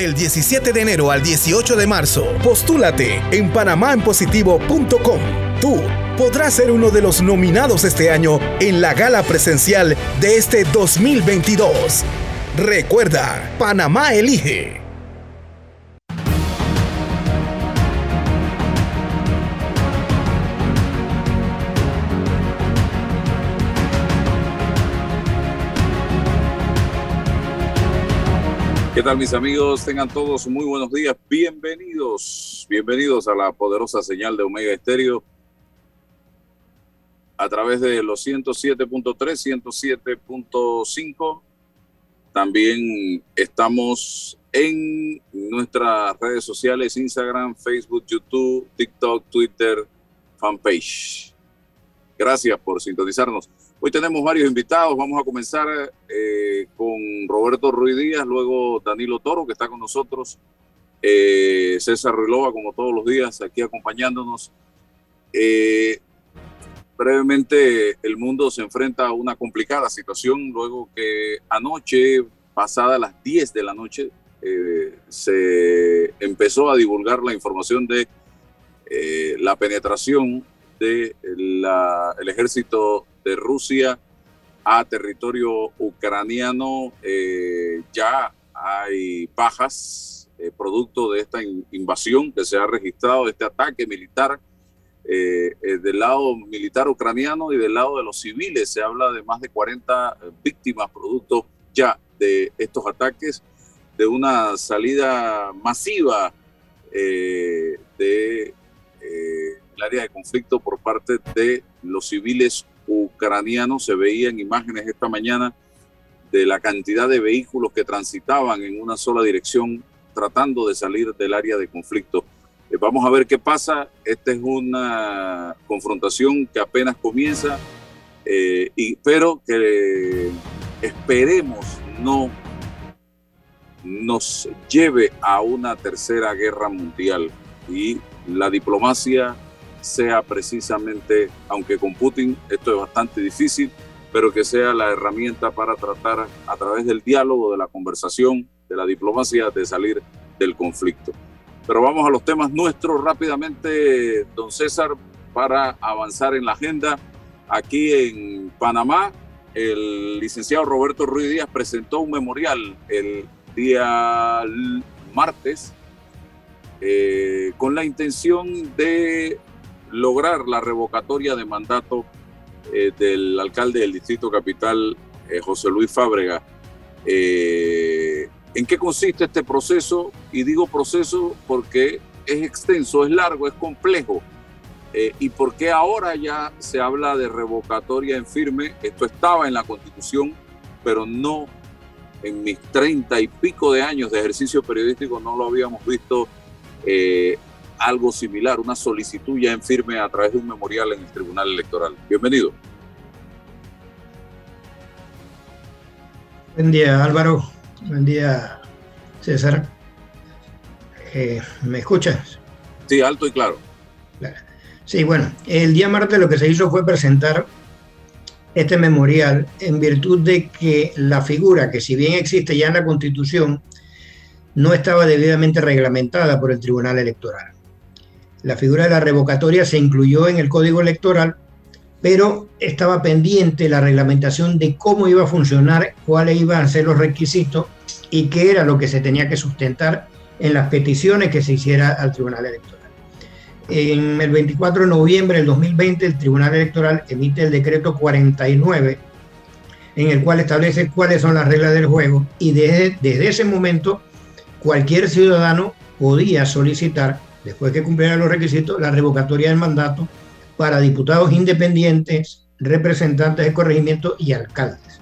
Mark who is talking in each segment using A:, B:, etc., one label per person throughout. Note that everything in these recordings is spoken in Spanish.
A: Del 17 de enero al 18 de marzo, postúlate en panamaenpositivo.com. Tú podrás ser uno de los nominados este año en la gala presencial de este 2022. Recuerda, Panamá elige.
B: ¿Qué tal mis amigos? Tengan todos muy buenos días. Bienvenidos, bienvenidos a la poderosa señal de Omega Estéreo a través de los 107.3, 107.5. También estamos en nuestras redes sociales, Instagram, Facebook, YouTube, TikTok, Twitter, fanpage. Gracias por sintonizarnos. Hoy tenemos varios invitados. Vamos a comenzar eh, con Roberto Ruiz Díaz, luego Danilo Toro, que está con nosotros, eh, César Ruilova, como todos los días, aquí acompañándonos. Eh, brevemente, el mundo se enfrenta a una complicada situación luego que anoche, pasada las 10 de la noche, se empezó a divulgar la información de la penetración del de ejército de Rusia a territorio ucraniano. Eh, ya hay bajas eh, producto de esta invasión que se ha registrado, este ataque militar eh, del lado militar ucraniano y del lado de los civiles. Se habla de más de 40 víctimas producto ya de estos ataques, de una salida masiva del de, área de conflicto por parte de los civiles ucranianos. Se veían imágenes esta mañana de la cantidad de vehículos que transitaban en una sola dirección tratando de salir del área de conflicto. Eh, vamos a ver qué pasa. Esta es una confrontación que apenas comienza, eh, y, pero que esperemos no nos lleve a una tercera guerra mundial. Y la diplomacia sea precisamente, aunque con Putin esto es bastante difícil, pero que sea la herramienta para tratar a través del diálogo, de la conversación, de la diplomacia, de salir del conflicto. Pero vamos a los temas nuestros rápidamente, don César, para avanzar en la agenda. Aquí en Panamá, el licenciado Roberto Ruiz Díaz presentó un memorial el día martes eh, con la intención de lograr la revocatoria de mandato eh, del alcalde del Distrito Capital, eh, José Luis Fábrega. Eh, ¿En qué consiste este proceso? Y digo proceso porque es extenso, es largo, es complejo. ¿Y por qué ahora ya se habla de revocatoria en firme? Esto estaba en la Constitución, pero no en mis treinta y pico de años de ejercicio periodístico no lo habíamos visto algo similar, una solicitud ya en firme a través de un memorial en el Tribunal Electoral. Bienvenido.
C: Buen día Álvaro, buen día César. Eh, ¿Me escuchas?
B: Sí, alto y claro.
C: Sí, bueno, el día martes lo que se hizo fue presentar este memorial en virtud de que la figura, que si bien existe ya en la Constitución, no estaba debidamente reglamentada por el Tribunal Electoral. La figura de la revocatoria se incluyó en el código electoral, pero estaba pendiente la reglamentación de cómo iba a funcionar, cuáles iban a ser los requisitos y qué era lo que se tenía que sustentar en las peticiones que se hiciera al Tribunal Electoral. En el 24 de noviembre del 2020, el Tribunal Electoral emite el decreto 49, en el cual establece cuáles son las reglas del juego y desde, desde ese momento cualquier ciudadano podía solicitar después que cumplieran los requisitos, la revocatoria del mandato para diputados independientes, representantes de corregimiento y alcaldes.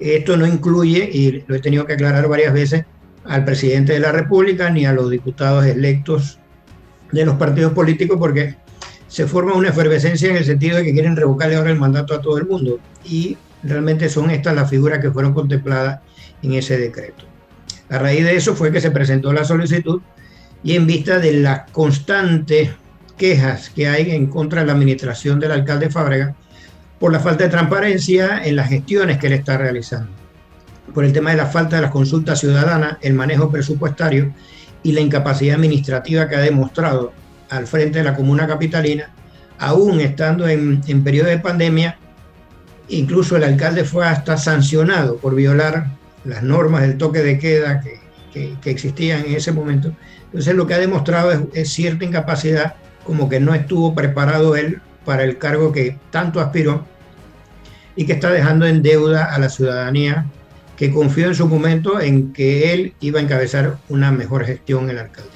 C: Esto no incluye, y lo he tenido que aclarar varias veces, al presidente de la República ni a los diputados electos de los partidos políticos porque se forma una efervescencia en el sentido de que quieren revocarle ahora el mandato a todo el mundo y realmente son estas las figuras que fueron contempladas en ese decreto. A raíz de eso fue que se presentó la solicitud y en vista de las constantes quejas que hay en contra de la administración del alcalde Fábrega por la falta de transparencia en las gestiones que él está realizando. por el tema de la falta de las consultas ciudadanas, el manejo presupuestario y la incapacidad administrativa que ha demostrado al frente de la comuna capitalina, aún estando en, en periodo de pandemia, incluso el alcalde fue hasta sancionado por violar las normas del toque de queda que, existían en ese momento. Entonces lo que ha demostrado es, cierta incapacidad, como que no estuvo preparado él para el cargo que tanto aspiró y que está dejando en deuda a la ciudadanía que confió en su momento en que él iba a encabezar una mejor gestión en la alcaldía.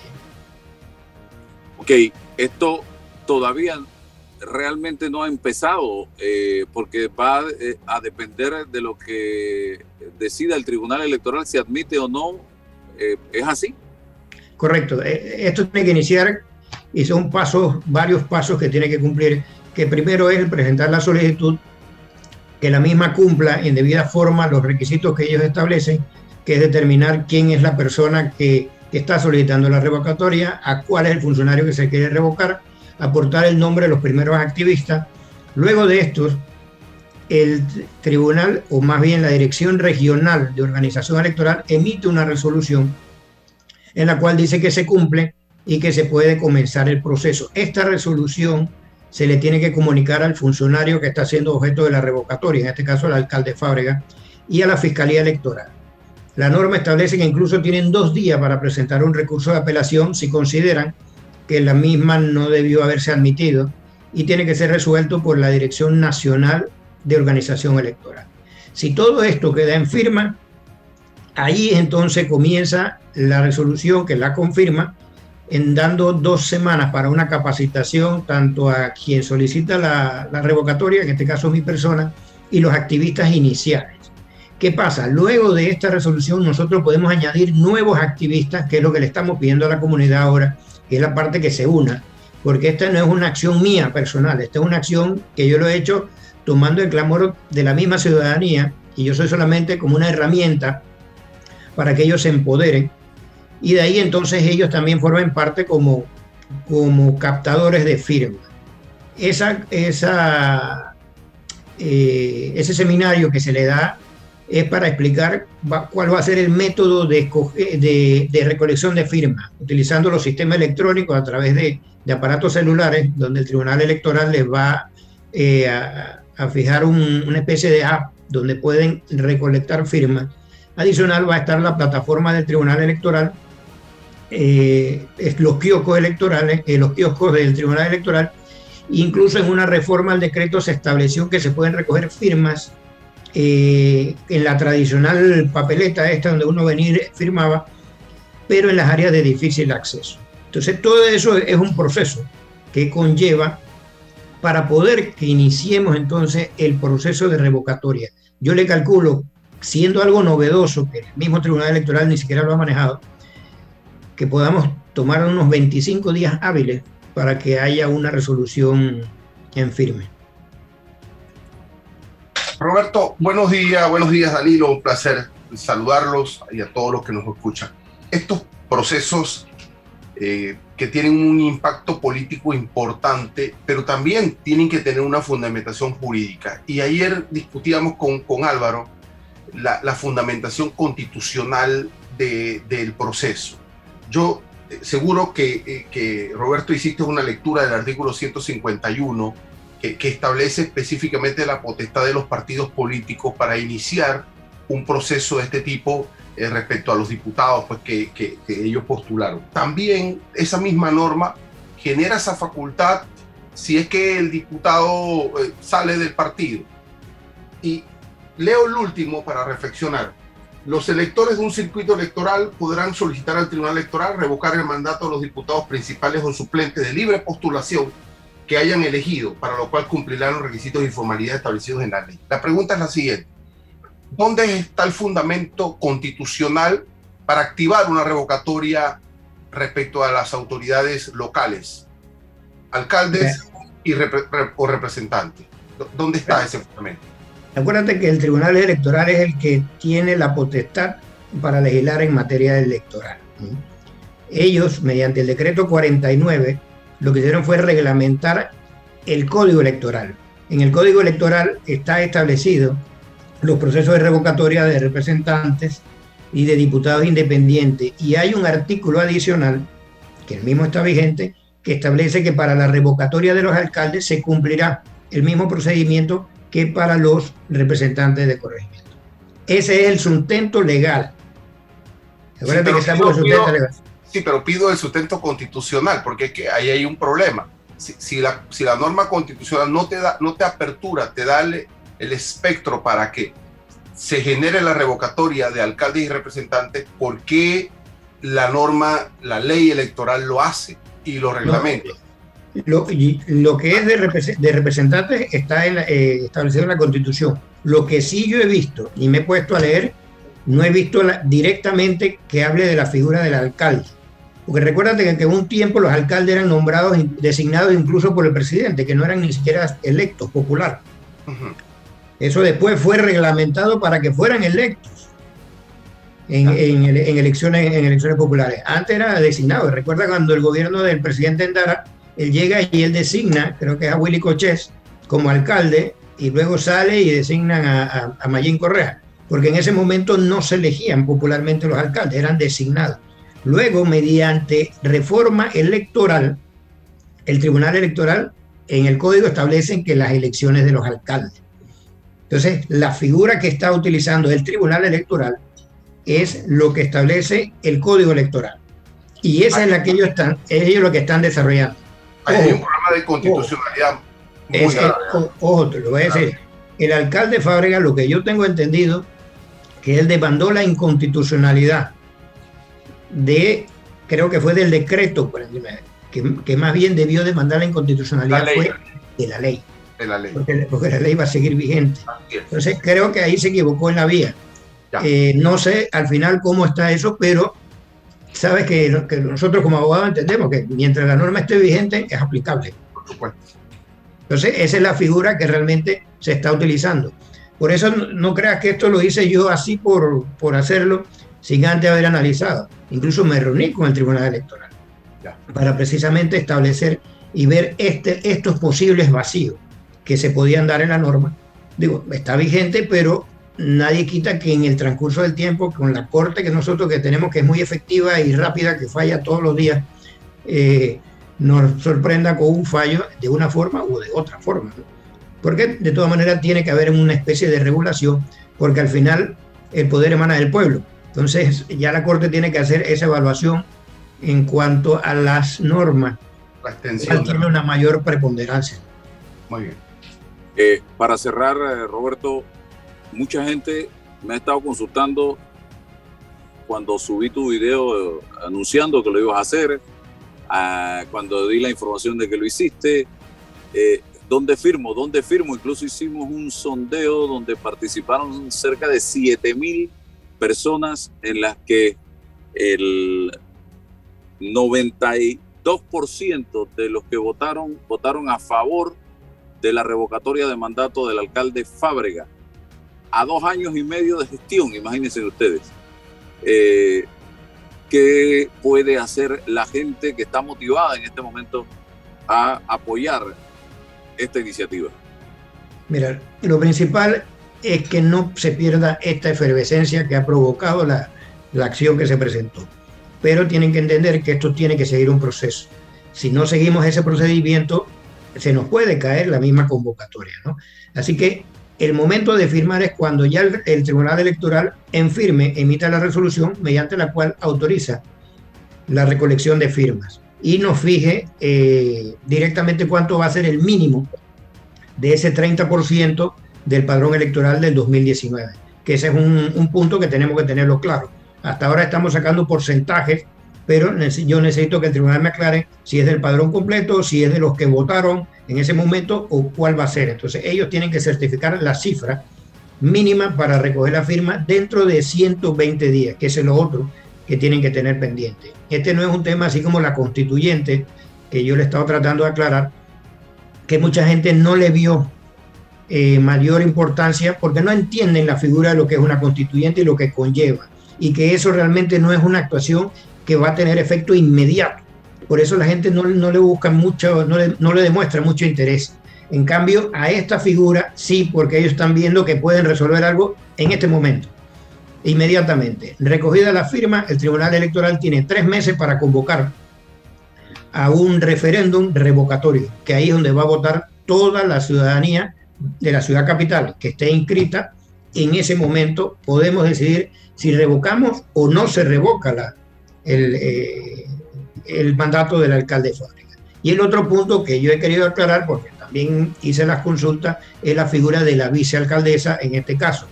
B: Ok, esto todavía realmente no ha empezado eh, porque va eh, a depender de lo que decida el Tribunal Electoral si admite o no. Eh, ¿Es así?
C: Correcto. Esto tiene que iniciar y son pasos, varios pasos que tiene que cumplir, que primero es presentar la solicitud, que la misma cumpla en debida forma los requisitos que ellos establecen, que es determinar quién es la persona que, que está solicitando la revocatoria, a cuál es el funcionario que se quiere revocar, aportar el nombre de los primeros activistas. Luego de estos, el tribunal, o más bien la Dirección Regional de Organización Electoral, emite una resolución en la cual dice que se cumple y que se puede comenzar el proceso. Esta resolución se le tiene que comunicar al funcionario que está siendo objeto de la revocatoria, en este caso al alcalde Fábrega, y a la Fiscalía Electoral. La norma establece que incluso tienen dos días para presentar un recurso de apelación si consideran que la misma no debió haberse admitido y tiene que ser resuelto por la Dirección Nacional de Organización Electoral. Si todo esto queda en firma, ahí entonces comienza la resolución que la confirma en dando dos semanas para una capacitación tanto a quien solicita la, la revocatoria, en este caso mi persona, y los activistas iniciales. ¿Qué pasa? Luego de esta resolución nosotros podemos añadir nuevos activistas, que es lo que le estamos pidiendo a la comunidad ahora, que es la parte que se una, porque esta no es una acción mía personal, esta es una acción que yo lo he hecho tomando el clamor de la misma ciudadanía y yo soy solamente como una herramienta para que ellos se empoderen y de ahí entonces ellos también forman parte como, como captadores de firmas. Esa, esa, eh, ese seminario que se le da es para explicar cuál va a ser el método de, recolección de firmas, utilizando los sistemas electrónicos a través de, aparatos celulares, donde el Tribunal Electoral les va eh, a, fijar una especie de app donde pueden recolectar firmas. Adicional va a estar la plataforma del Tribunal Electoral, eh, los kioscos electorales, eh, los kioscos del Tribunal Electoral, incluso en una reforma al decreto se estableció que se pueden recoger firmas eh, en la tradicional papeleta esta donde uno venir firmaba, pero en las áreas de difícil acceso. Entonces todo eso es un proceso que conlleva para poder que iniciemos entonces el proceso de revocatoria. Yo le calculo, siendo algo novedoso, que el mismo Tribunal Electoral ni siquiera lo ha manejado, que podamos tomar unos 25 días hábiles para que haya una resolución en firme.
D: Roberto, buenos días, buenos días Danilo, un placer saludarlos y a todos los que nos escuchan. Estos procesos eh, que tienen un impacto político importante, pero también tienen que tener una fundamentación jurídica. Y ayer discutíamos con, con Álvaro la, fundamentación constitucional del proceso. Yo eh, seguro que, eh, que Roberto hiciste una lectura del artículo 151 que, establece específicamente la potestad de los partidos políticos para iniciar un proceso de este tipo eh, respecto a los diputados pues, que, que, ellos postularon. También esa misma norma genera esa facultad si es que el diputado sale del partido. Y leo el último para reflexionar. Los electores de un circuito electoral podrán solicitar al Tribunal Electoral revocar el mandato de los diputados principales o suplentes de libre postulación que hayan elegido, para lo cual cumplirán los requisitos y formalidades establecidos en la ley. La pregunta es la siguiente. ¿Dónde está el fundamento constitucional para activar una revocatoria respecto a las autoridades locales, alcaldes y o representantes? ¿Dónde está ese fundamento?
C: Acuérdate que el Tribunal Electoral es el que tiene la potestad para legislar en materia electoral. Ellos, mediante el decreto 49, lo que hicieron fue reglamentar el código electoral. En el código electoral está establecido los procesos de revocatoria de representantes y de diputados independientes. Y hay un artículo adicional, que el mismo está vigente, que establece que para la revocatoria de los alcaldes se cumplirá el mismo procedimiento que para los representantes de corregimiento. Ese es el sustento legal.
D: Sí pero, pido, pido, legal. sí, pero pido el sustento constitucional, porque es que ahí hay un problema. Si, si, la, si la norma constitucional no te, da, no te apertura, te da el, el espectro para que se genere la revocatoria de alcaldes y representantes, ¿por qué la norma, la ley electoral lo hace y lo reglamenta?
C: Lo, lo que es de, de representantes está en, eh, establecido en la Constitución. Lo que sí yo he visto y me he puesto a leer, no he visto la, directamente que hable de la figura del alcalde. Porque recuérdate que, en un tiempo los alcaldes eran nombrados, designados incluso por el presidente, que no eran ni siquiera electos, popular. Eso después fue reglamentado para que fueran electos en, elecciones, en elecciones populares. Antes era designado. Recuerda cuando el gobierno del presidente Endara, él llega y él designa, creo que es a Willy Cochés, como alcalde, y luego sale y designan a, a, Mayín Correa, porque en ese momento no se elegían popularmente los alcaldes, eran designados. Luego, mediante reforma electoral, el Tribunal Electoral en el código establecen que las elecciones de los alcaldes. Entonces, la figura que está utilizando el Tribunal Electoral es lo que establece el Código Electoral. Y esa es la que ellos están, ellos lo que están desarrollando.
D: Hay un programa de constitucionalidad.
C: Ojo, ojo, te lo voy a decir. El alcalde Fábrega, lo que yo tengo entendido, que él demandó la inconstitucionalidad de, creo que fue del decreto, que, que más bien debió demandar la inconstitucionalidad fue de la ley
D: la ley.
C: Porque, la ley va a seguir vigente. Entonces creo que ahí se equivocó en la vía. Eh, no sé al final cómo está eso, pero sabes que, nosotros como abogados entendemos que mientras la norma esté vigente es aplicable.
D: Por supuesto.
C: Entonces esa es la figura que realmente se está utilizando. Por eso no, creas que esto lo hice yo así por, por hacerlo sin antes haber analizado. Incluso me reuní con el Tribunal Electoral para precisamente establecer y ver este, estos posibles vacíos que se podían dar en la norma. Digo, está vigente, pero nadie quita que en el transcurso del tiempo, con la corte que nosotros que tenemos, que es muy efectiva y rápida, que falla todos los días, eh, nos sorprenda con un fallo de una forma u de otra forma. Porque de todas maneras tiene que haber una especie de regulación, porque al final el poder emana del pueblo. Entonces ya la Corte tiene que hacer esa evaluación en cuanto a las normas.
D: La extensión.
C: Tiene una mayor preponderancia.
D: Muy bien.
B: Eh, para cerrar, eh, Roberto, mucha gente me ha estado consultando cuando subí tu video eh, anunciando que lo ibas a hacer, cuando di la información de que lo hiciste, ¿dónde firmo? ¿Dónde firmo? Incluso hicimos un sondeo donde participaron cerca de 7 mil personas en las que el 92% de los que votaron votaron a favor de la revocatoria de mandato del alcalde Fábrega a dos años y medio de gestión, imagínense ustedes. Eh, ¿Qué puede hacer la gente que está motivada en este momento a apoyar esta iniciativa?
C: Mira, lo principal es que no se pierda esta efervescencia que ha provocado la, la acción que se presentó. Pero tienen que entender que esto tiene que seguir un proceso. Si no seguimos ese procedimiento, se nos puede caer la misma convocatoria. ¿no? Así que el momento de firmar es cuando ya el, Tribunal Electoral en firme emita la resolución mediante la cual autoriza la recolección de firmas y nos fije eh, directamente cuánto va a ser el mínimo de ese 30% del padrón electoral del 2019, que ese es un, un punto que tenemos que tenerlo claro. Hasta ahora estamos sacando porcentajes pero yo necesito que el tribunal me aclare si es del padrón completo, si es de los que votaron en ese momento o cuál va a ser. Entonces ellos tienen que certificar la cifra mínima para recoger la firma dentro de 120 días, que es lo otro que tienen que tener pendiente. Este no es un tema así como la constituyente, que yo le he estado tratando de aclarar, que mucha gente no le vio eh, mayor importancia porque no entienden la figura de lo que es una constituyente y lo que conlleva, y que eso realmente no es una actuación que va a tener efecto inmediato. Por eso la gente no, no le busca mucho, no le, no le demuestra mucho interés. En cambio, a esta figura sí, porque ellos están viendo que pueden resolver algo en este momento, inmediatamente. Recogida la firma, el Tribunal Electoral tiene tres meses para convocar a un referéndum revocatorio, que ahí es donde va a votar toda la ciudadanía de la ciudad capital que esté inscrita. En ese momento podemos decidir si revocamos o no se revoca la, el, eh, el mandato del alcalde de Fábrica. Y el otro punto que yo he querido aclarar, porque también hice las consultas, es la figura de la vicealcaldesa en este caso.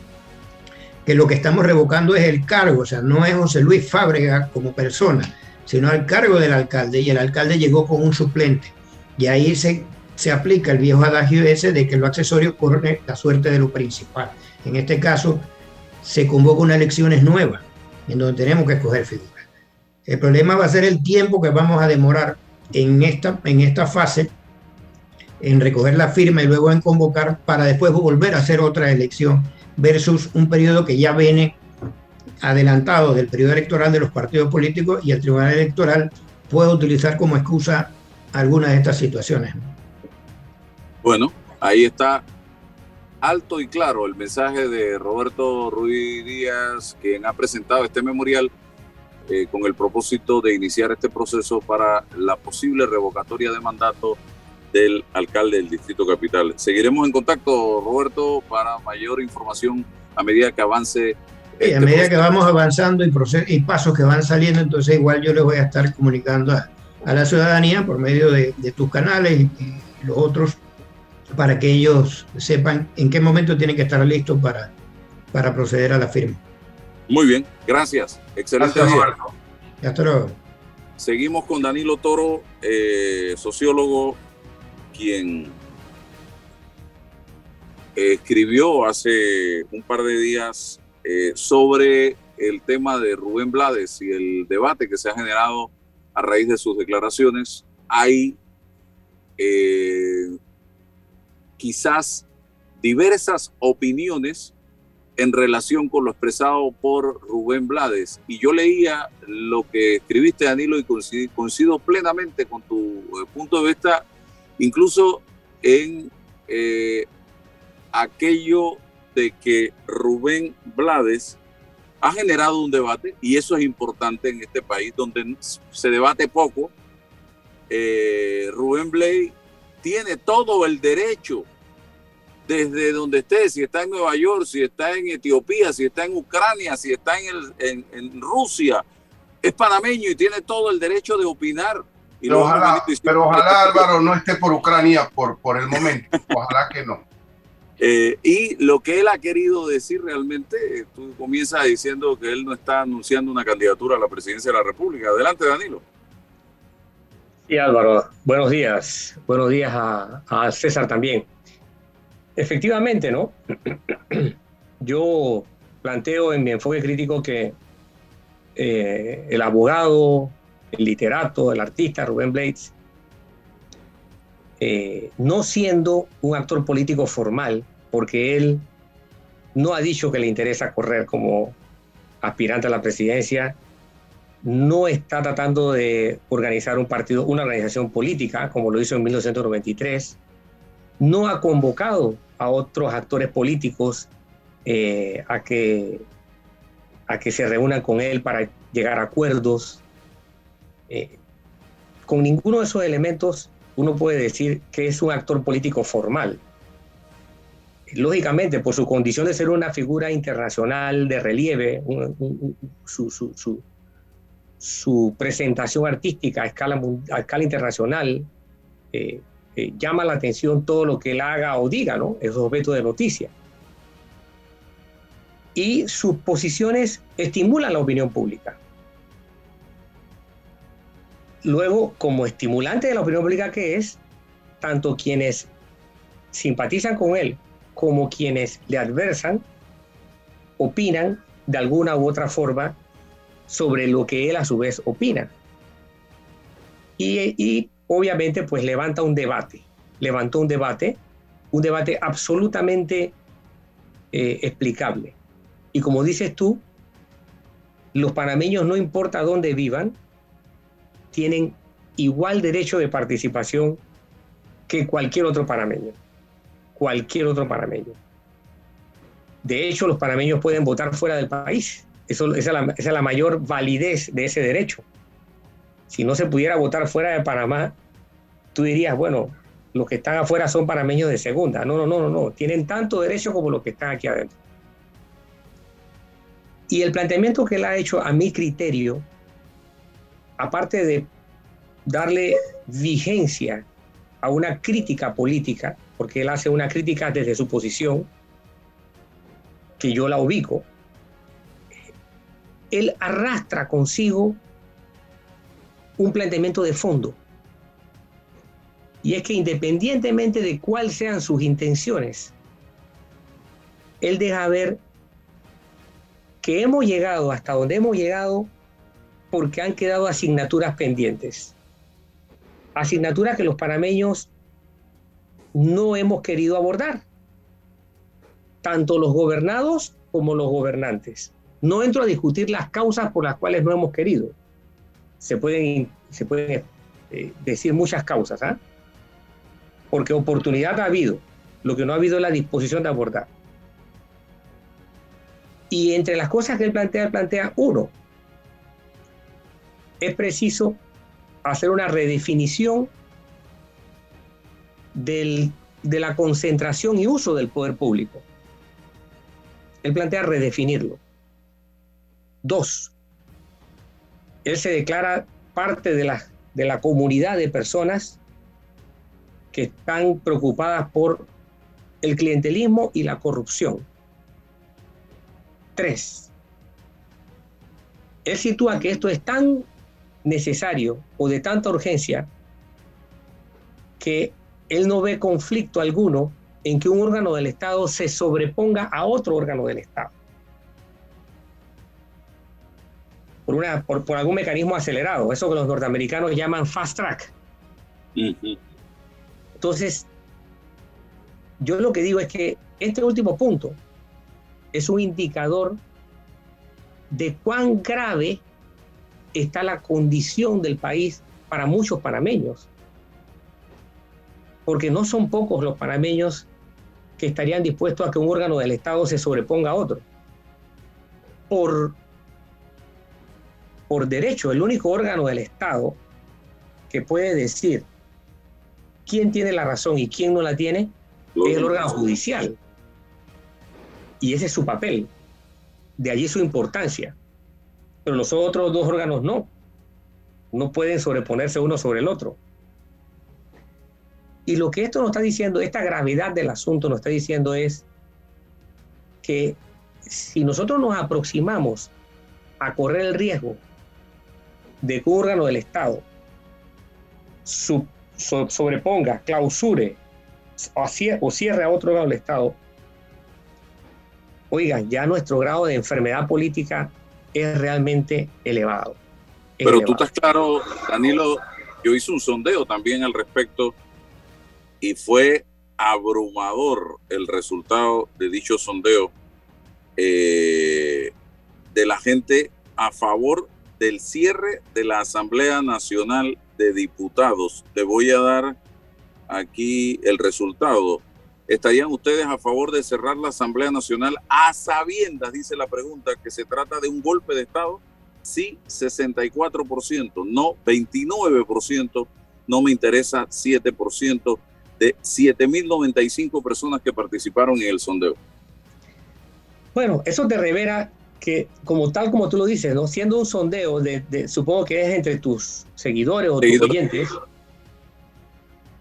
C: Que lo que estamos revocando es el cargo, o sea, no es José Luis Fábrega como persona, sino el cargo del alcalde. Y el alcalde llegó con un suplente. Y ahí se, se aplica el viejo adagio ese de que lo accesorio corre la suerte de lo principal. En este caso, se convoca una elecciones nueva, en donde tenemos que escoger figuras. El problema va a ser el tiempo que vamos a demorar en esta, en esta fase en recoger la firma y luego en convocar para después volver a hacer otra elección versus un periodo que ya viene adelantado del periodo electoral de los partidos políticos y el Tribunal Electoral puede utilizar como excusa algunas de estas situaciones.
B: Bueno, ahí está alto y claro el mensaje de Roberto Ruiz Díaz, quien ha presentado este memorial eh, con el propósito de iniciar este proceso para la posible revocatoria de mandato del alcalde del Distrito Capital. Seguiremos en contacto, Roberto, para mayor información a medida que avance.
C: Este a medida que vamos avanzando y, y, pasos que van saliendo, entonces igual yo les voy a estar comunicando a, la ciudadanía por medio de, tus canales y, y, los otros para que ellos sepan en qué momento tienen que estar listos para, para proceder a la firma.
B: Muy bien, gracias. Excelente
C: gracias, Hasta luego.
B: Seguimos con Danilo Toro, eh, sociólogo, quien escribió hace un par de días eh, sobre el tema de Rubén Blades y el debate que se ha generado a raíz de sus declaraciones. Hay eh, quizás diversas opiniones en relación con lo expresado por Rubén Blades. Y yo leía lo que escribiste, Danilo, y coincido, plenamente con tu eh, punto de vista, incluso en eh, aquello de que Rubén Blades ha generado un debate, y eso es importante en este país donde se debate poco. Eh, Rubén Blades tiene todo el derecho desde donde esté, si está en Nueva York, si está en Etiopía, si está en Ucrania, si está en, en, Rusia, es panameño y tiene todo el derecho de opinar.
D: Y pero, ojalá, pero ojalá Álvaro no esté por Ucrania por, por el momento, ojalá que no.
B: Eh, y lo que él ha querido decir realmente, tú comienzas diciendo que él no está anunciando una candidatura a la presidencia de la República. Adelante, Danilo.
E: Sí, Álvaro, buenos días. Buenos días a, a César también. Efectivamente, ¿no? Yo planteo en mi enfoque crítico que eh, el abogado, el literato, el artista Rubén Blades, eh, no siendo un actor político formal, porque él no ha dicho que le interesa correr como aspirante a la presidencia, no está tratando de organizar un partido, una organización política, como lo hizo en 1993, no ha convocado a otros actores políticos eh, a, que, a que se reúnan con él para llegar a acuerdos. Eh, con ninguno de esos elementos uno puede decir que es un actor político formal. Lógicamente, por su condición de ser una figura internacional de relieve, su, su, presentación artística a escala, a escala internacional, eh, llama la atención todo lo que él haga o diga, ¿no? Es objeto de noticia. Y sus posiciones estimulan la opinión pública. Luego, como estimulante de la opinión pública que es, tanto quienes simpatizan con él como quienes le adversan, opinan de alguna u otra forma sobre lo que él a su vez opina. Y obviamente pues levanta un debate, levantó un debate, un debate absolutamente eh, explicable. Y como dices tú, los panameños, no importa dónde vivan, tienen igual derecho de participación que cualquier otro panameño. cualquier otro panameño. De hecho, los panameños pueden votar fuera del país. Esa es la mayor validez de ese derecho. Si no se pudiera votar fuera de Panamá, tú dirías, bueno, los que están afuera son panameños de segunda. No, no, no, no, no. Tienen tanto derecho como los que están aquí adentro. Y el planteamiento que él ha hecho, a mi criterio, aparte de darle vigencia a una crítica política, porque él hace una crítica desde su posición, que yo la ubico, él arrastra consigo un planteamiento de fondo. Y es que independientemente de cuáles sean sus intenciones, él deja ver que hemos llegado hasta donde hemos llegado porque han quedado asignaturas pendientes. Asignaturas que los panameños no hemos querido abordar, tanto los gobernados como los gobernantes. No entro a discutir las causas por las cuales no hemos querido. Se pueden, se pueden eh, decir muchas causas, ¿ah? porque oportunidad ha habido, lo que no ha habido es la disposición de abordar. Y entre las cosas que él plantea, plantea uno, es preciso hacer una redefinición del, de la concentración y uso del poder público. Él plantea redefinirlo. Dos, él se declara parte de la, de la comunidad de personas que están preocupadas por el clientelismo y la corrupción. Tres, él sitúa que esto es tan necesario o de tanta urgencia que él no ve conflicto alguno en que un órgano del Estado se sobreponga a otro órgano del Estado. Por, una, por, algún mecanismo acelerado, eso que los norteamericanos llaman fast track. Entonces, yo lo que digo es que este último punto es un indicador de cuán grave está la condición del país para muchos panameños. Porque no son pocos los panameños que estarían dispuestos a que un órgano del Estado se sobreponga a otro. Por, por derecho, el único órgano del Estado que puede decir quién tiene la razón y quién no la tiene es el órgano judicial. Y ese es su papel. De allí su importancia. Pero los otros dos órganos no. No pueden sobreponerse uno sobre el otro. Y lo que esto nos está diciendo, esta gravedad del asunto nos está diciendo es que si nosotros nos aproximamos a correr el riesgo de un órgano del Estado. Sobreponga, clausure o cierre a otro órgano del Estado, oigan, ya nuestro grado de enfermedad política es realmente elevado.
B: Pero tú estás claro, Danilo, yo hice un sondeo también al respecto y fue abrumador el resultado de dicho sondeo eh, de la gente a favor del cierre de la Asamblea Nacional de Diputados. Te voy a dar aquí el resultado. ¿Estarían ustedes a favor de cerrar la Asamblea Nacional a sabiendas, dice la pregunta, que se trata de un golpe de Estado? Sí, 64%, no 29%, no me interesa 7% de 7.095 personas que participaron en el sondeo.
E: Bueno, eso te revela que, como tal como tú lo dices, ¿no? siendo un sondeo, de, supongo que es entre tus seguidores o tus oyentes,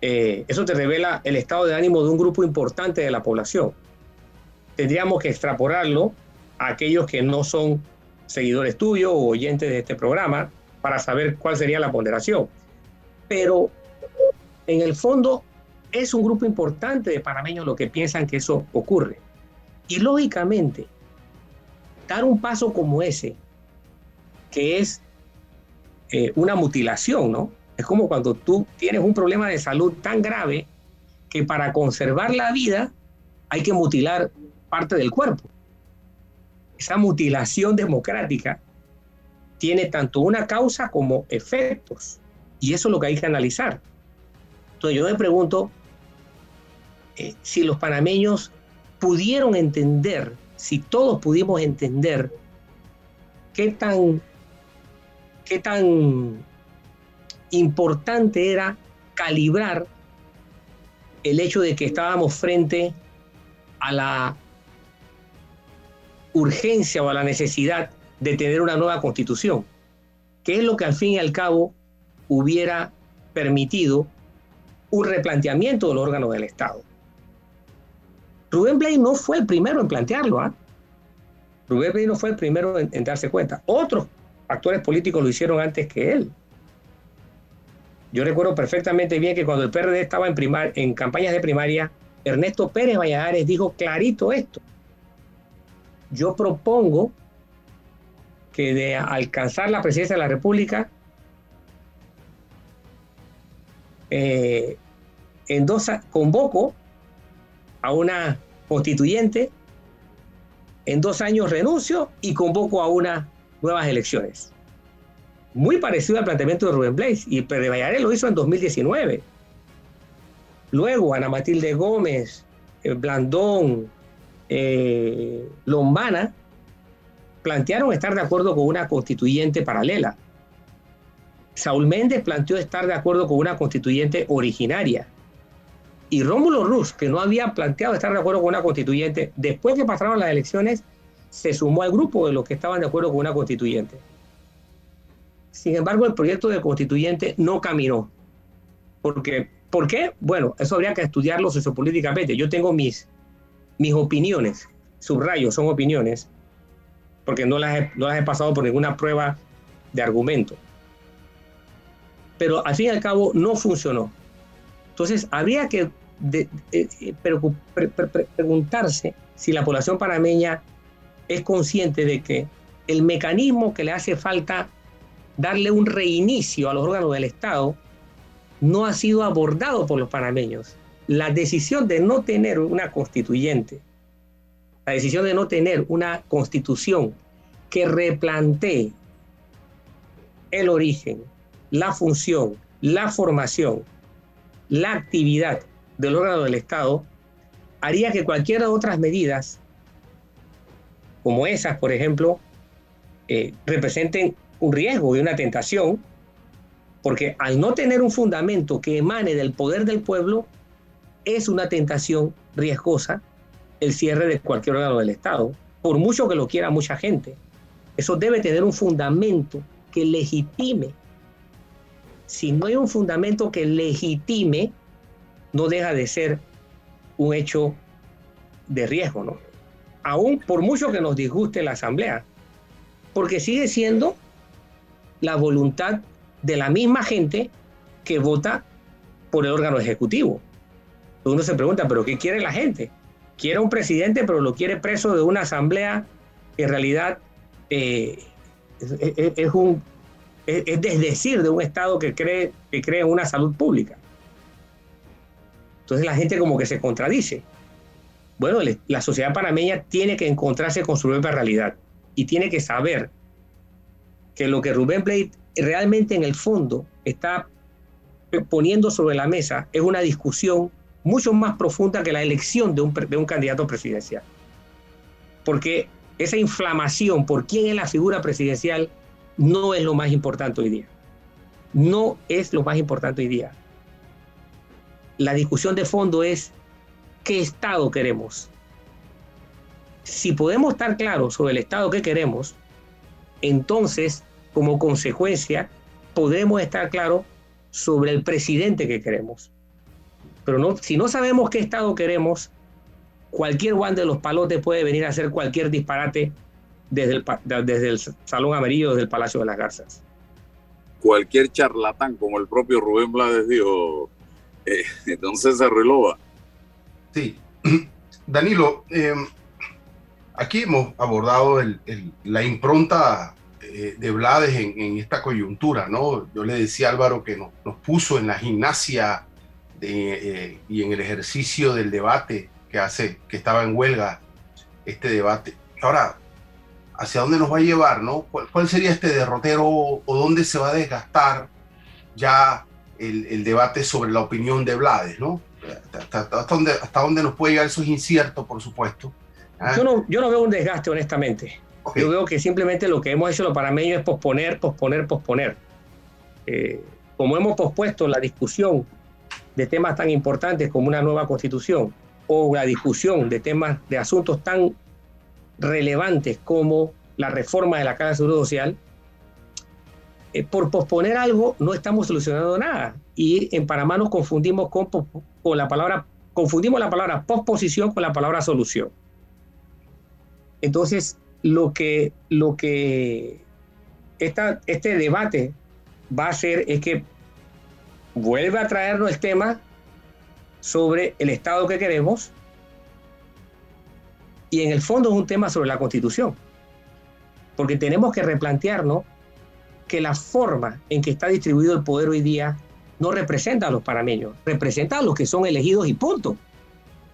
E: eh, eso te revela el estado de ánimo de un grupo importante de la población. Tendríamos que extrapolarlo a aquellos que no son seguidores tuyos o oyentes de este programa para saber cuál sería la ponderación. Pero en el fondo es un grupo importante de panameños lo que piensan que eso ocurre. Y lógicamente, dar un paso como ese, que es eh, una mutilación, ¿no? Es como cuando tú tienes un problema de salud tan grave que para conservar la vida hay que mutilar parte del cuerpo. Esa mutilación democrática tiene tanto una causa como efectos. Y eso es lo que hay que analizar. Entonces yo me pregunto, eh, si los panameños pudieron entender, si todos pudimos entender qué tan, qué tan importante era calibrar el hecho de que estábamos frente a la urgencia o a la necesidad de tener una nueva constitución, que es lo que al fin y al cabo hubiera permitido un replanteamiento del órgano del Estado. Rubén Blay no fue el primero en plantearlo. ¿ah? Rubén Blay no fue el primero en, darse cuenta. Otros actores políticos lo hicieron antes que él. Yo recuerdo perfectamente bien que cuando el PRD estaba en, en campañas de primaria, Ernesto Pérez Valladares dijo clarito esto. Yo propongo que de alcanzar la presidencia de la República, eh, convoco a una constituyente, en dos años renuncio y convoco a unas nuevas elecciones. Muy parecido al planteamiento de Rubén Blaze, y Pérez Valladares lo hizo en 2019. Luego, Ana Matilde Gómez, eh, Blandón, eh, Lombana, plantearon estar de acuerdo con una constituyente paralela. Saúl Méndez planteó estar de acuerdo con una constituyente originaria. Y Rómulo Ruz, que no había planteado estar de acuerdo con una constituyente, después que pasaron las elecciones, se sumó al grupo de los que estaban de acuerdo con una constituyente. Sin embargo, el proyecto de constituyente no caminó. Porque, ¿Por qué? Bueno, eso habría que estudiarlo sociopolíticamente. Yo tengo mis, mis opiniones, subrayo, son opiniones, porque no las, he, no las he pasado por ninguna prueba de argumento. Pero al fin y al cabo no funcionó. Entonces, habría que eh, preguntarse si la población panameña es consciente de que el mecanismo que le hace falta darle un reinicio a los órganos del Estado no ha sido abordado por los panameños. La decisión de no tener una constituyente, la decisión de no tener una constitución que replantee el origen, la función, la formación la actividad del órgano del Estado haría que cualquiera de otras medidas, como esas, por ejemplo, eh, representen un riesgo y una tentación, porque al no tener un fundamento que emane del poder del pueblo, es una tentación riesgosa el cierre de cualquier órgano del Estado, por mucho que lo quiera mucha gente. Eso debe tener un fundamento que legitime si no hay un fundamento que legitime, no deja de ser un hecho de riesgo, ¿no? Aún por mucho que nos disguste la Asamblea, porque sigue siendo la voluntad de la misma gente que vota por el órgano ejecutivo. Uno se pregunta, ¿pero qué quiere la gente? Quiere un presidente, pero lo quiere preso de una asamblea que en realidad eh, es, un es, desdecir de un Estado que cree, que cree en una salud pública. Entonces la gente como que se contradice. Bueno, la sociedad panameña tiene que encontrarse con su propia realidad y tiene que saber que lo que Rubén Blade realmente en el fondo está poniendo sobre la mesa es una discusión mucho más profunda que la elección de un, de un candidato presidencial. Porque esa inflamación por quién es la figura presidencial no es lo más importante hoy día. No es lo más importante hoy día. La discusión de fondo es qué Estado queremos. Si podemos estar claros sobre el Estado que queremos, entonces, como consecuencia, podemos estar claros sobre el presidente que queremos. Pero no, si no sabemos qué Estado queremos, cualquier guan de los palotes puede venir a hacer cualquier disparate desde el, desde el Salón Amarillo, desde el Palacio de las Garzas.
B: Cualquier charlatán, como el propio Rubén Blades dijo, eh, entonces se relova.
D: Sí. Danilo, eh, aquí hemos abordado la impronta eh, de Blades en, esta coyuntura, ¿no? Yo le decía a Álvaro que nos, puso en la gimnasia y en el ejercicio del debate que hace, que estaba en huelga este debate. Ahora, hacia dónde nos va a llevar, ¿no? ¿Cuál, sería este derrotero o dónde se va a desgastar ya el, debate sobre la opinión de Blades, ¿no? hasta, dónde, hasta dónde nos puede llegar eso es incierto, por supuesto.
E: ¿ah? Yo, no, yo no veo un desgaste, honestamente. Yo veo que simplemente lo que hemos hecho los panameños es posponer, posponer, posponer. Eh, como hemos pospuesto la discusión de temas tan importantes como una nueva constitución o la discusión de temas de asuntos tan relevantes como la reforma de la Casa de Seguro Social, eh, por posponer algo no estamos solucionando nada. Y en Panamá nos confundimos con, con la palabra, confundimos la palabra posposición con la palabra solución. Entonces, lo que, lo que esta, este debate va a hacer es que vuelve a traernos el tema sobre el Estado que queremos y en el fondo es un tema sobre la Constitución, porque tenemos que replantearnos que la forma en que está distribuido el poder hoy día no representa a los panameños, representa a los que son elegidos y punto,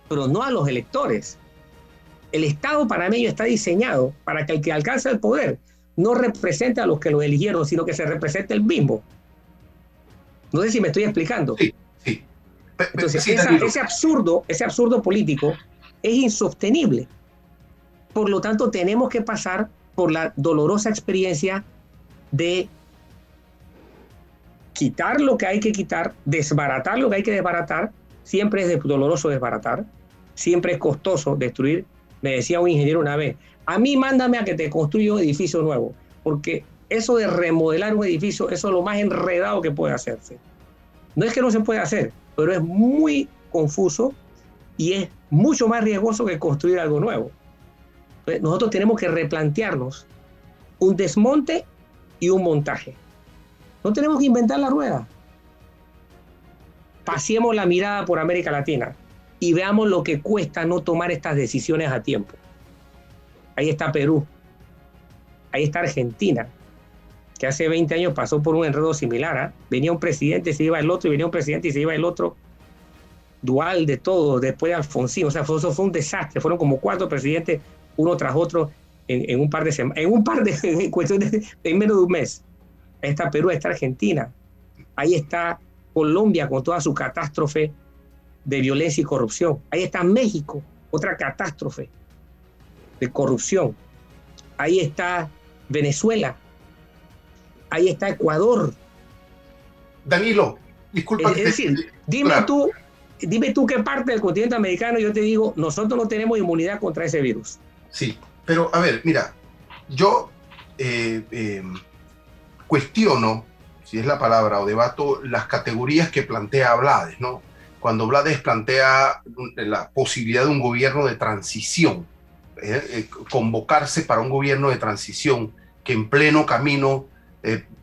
E: pero no a los electores. El Estado panameño está diseñado para que el que alcanza el poder no represente a los que lo eligieron, sino que se represente el mismo. No sé si me estoy explicando.
D: Sí, sí.
E: Entonces, ese absurdo, ese absurdo político es insostenible. Por lo tanto, tenemos que pasar por la dolorosa experiencia de quitar lo que hay que quitar, desbaratar lo que hay que desbaratar. Siempre es doloroso desbaratar, siempre es costoso destruir. Me decía un ingeniero una vez, a mí mándame a que te construya un edificio nuevo, porque eso de remodelar un edificio, eso es lo más enredado que puede hacerse. No es que no se pueda hacer, pero es muy confuso y es mucho más riesgoso que construir algo nuevo. nosotros tenemos que replantearnos un desmonte y un montaje. No tenemos que inventar la rueda. Pasemos la mirada por América Latina y veamos lo que cuesta no tomar estas decisiones a tiempo. Ahí está Perú. Ahí está Argentina, que hace 20 años pasó por un enredo similar. ¿ah? Venía un presidente, se iba el otro, y venía un presidente y se iba el otro. Dual de todo, después de Alfonsín. O sea, eso fue un desastre. Fueron como cuatro presidentes, uno tras otro, en, un par de semanas, en un par de cuestiones, en menos de un mes. Ahí está Perú, ahí está Argentina. Ahí está Colombia con toda su catástrofe de violencia y corrupción. Ahí está México, otra catástrofe de corrupción. Ahí está Venezuela. Ahí está Ecuador.
D: Danilo, disculpa.
E: Es, decir, dime tú, dime tú qué parte del continente americano yo te digo, nosotros no tenemos inmunidad contra ese virus.
D: Sí, pero a ver, mira, yo eh, eh, cuestiono, si es la palabra, o debato las categorías que plantea Blades, ¿no? Cuando Blades plantea la posibilidad de un gobierno de transición, eh, convocarse para un gobierno de transición que en pleno camino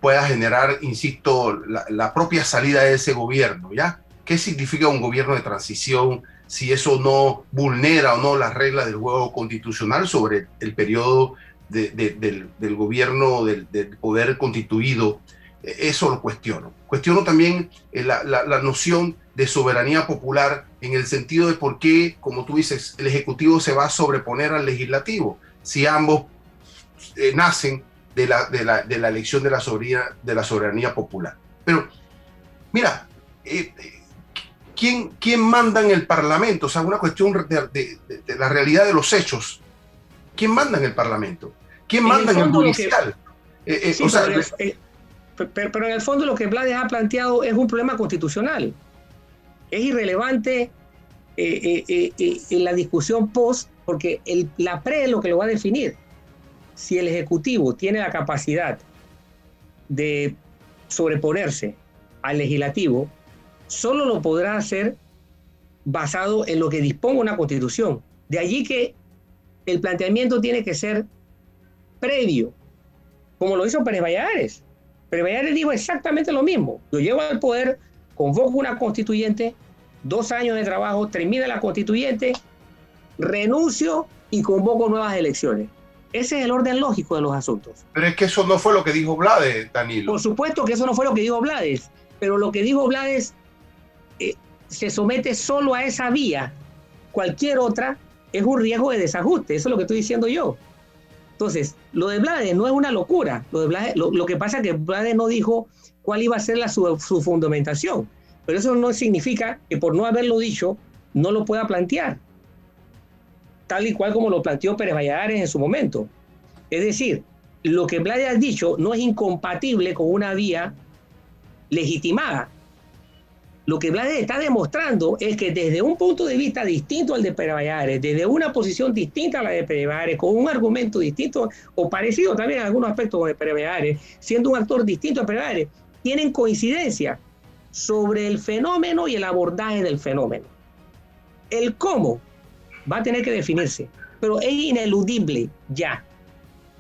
D: pueda generar, insisto, la, la, propia salida de ese gobierno, ¿ya? ¿Qué significa un gobierno de transición? Si eso no vulnera o no las reglas del juego constitucional sobre el periodo del, gobierno, del, poder constituido, eso lo cuestiono. Cuestiono también eh, la, noción de soberanía popular en el sentido de por qué, como tú dices, el Ejecutivo se va a sobreponer al Legislativo, si ambos eh, nacen de la, de, la, elección de la, soberanía, de la soberanía popular. Pero, mira, eh, ¿quién, manda en el Parlamento? O sea, una cuestión de, la realidad de los hechos. ¿Quién manda en el Parlamento? ¿Quién manda en el, judicial?
E: pero, en el fondo lo que Blades ha planteado es un problema constitucional. Es irrelevante eh, eh, eh, en la discusión post, porque la pre es lo que lo va a definir. Si el Ejecutivo tiene la capacidad de sobreponerse al legislativo, solo lo podrá hacer basado en lo que disponga una constitución. De allí que el planteamiento tiene que ser previo, como lo hizo Pérez Valladares. Pérez Valladares dijo exactamente lo mismo. Yo llevo al poder, convoco una constituyente, dos años de trabajo, termina la constituyente, renuncio y convoco nuevas elecciones. Ese es el orden lógico de los asuntos.
D: Pero es que eso no fue lo que dijo Blades, Danilo.
E: Por supuesto que eso no fue lo que dijo Blades, pero lo que dijo Blades se somete solo a esa vía, cualquier otra es un riesgo de desajuste, eso es lo que estoy diciendo yo. Entonces, lo de Blades no es una locura, lo, de lo, que pasa es que Blades no dijo cuál iba a ser la, su, fundamentación. Pero eso no significa que por no haberlo dicho no lo pueda plantear, tal y cual como lo planteó Pérez Valladares en su momento. Es decir, lo que Blades ha dicho no es incompatible con una vía legitimada. Lo que Blades está demostrando es que desde un punto de vista distinto al de Pérez Valladares, desde una posición distinta a la de Pérez Valladares, con un argumento distinto o parecido también en algunos aspectos de Pérez Valladares, siendo un actor distinto a Pérez Valladares, tienen coincidencia sobre el fenómeno y el abordaje del fenómeno. El cómo va a tener que definirse, pero es ineludible ya.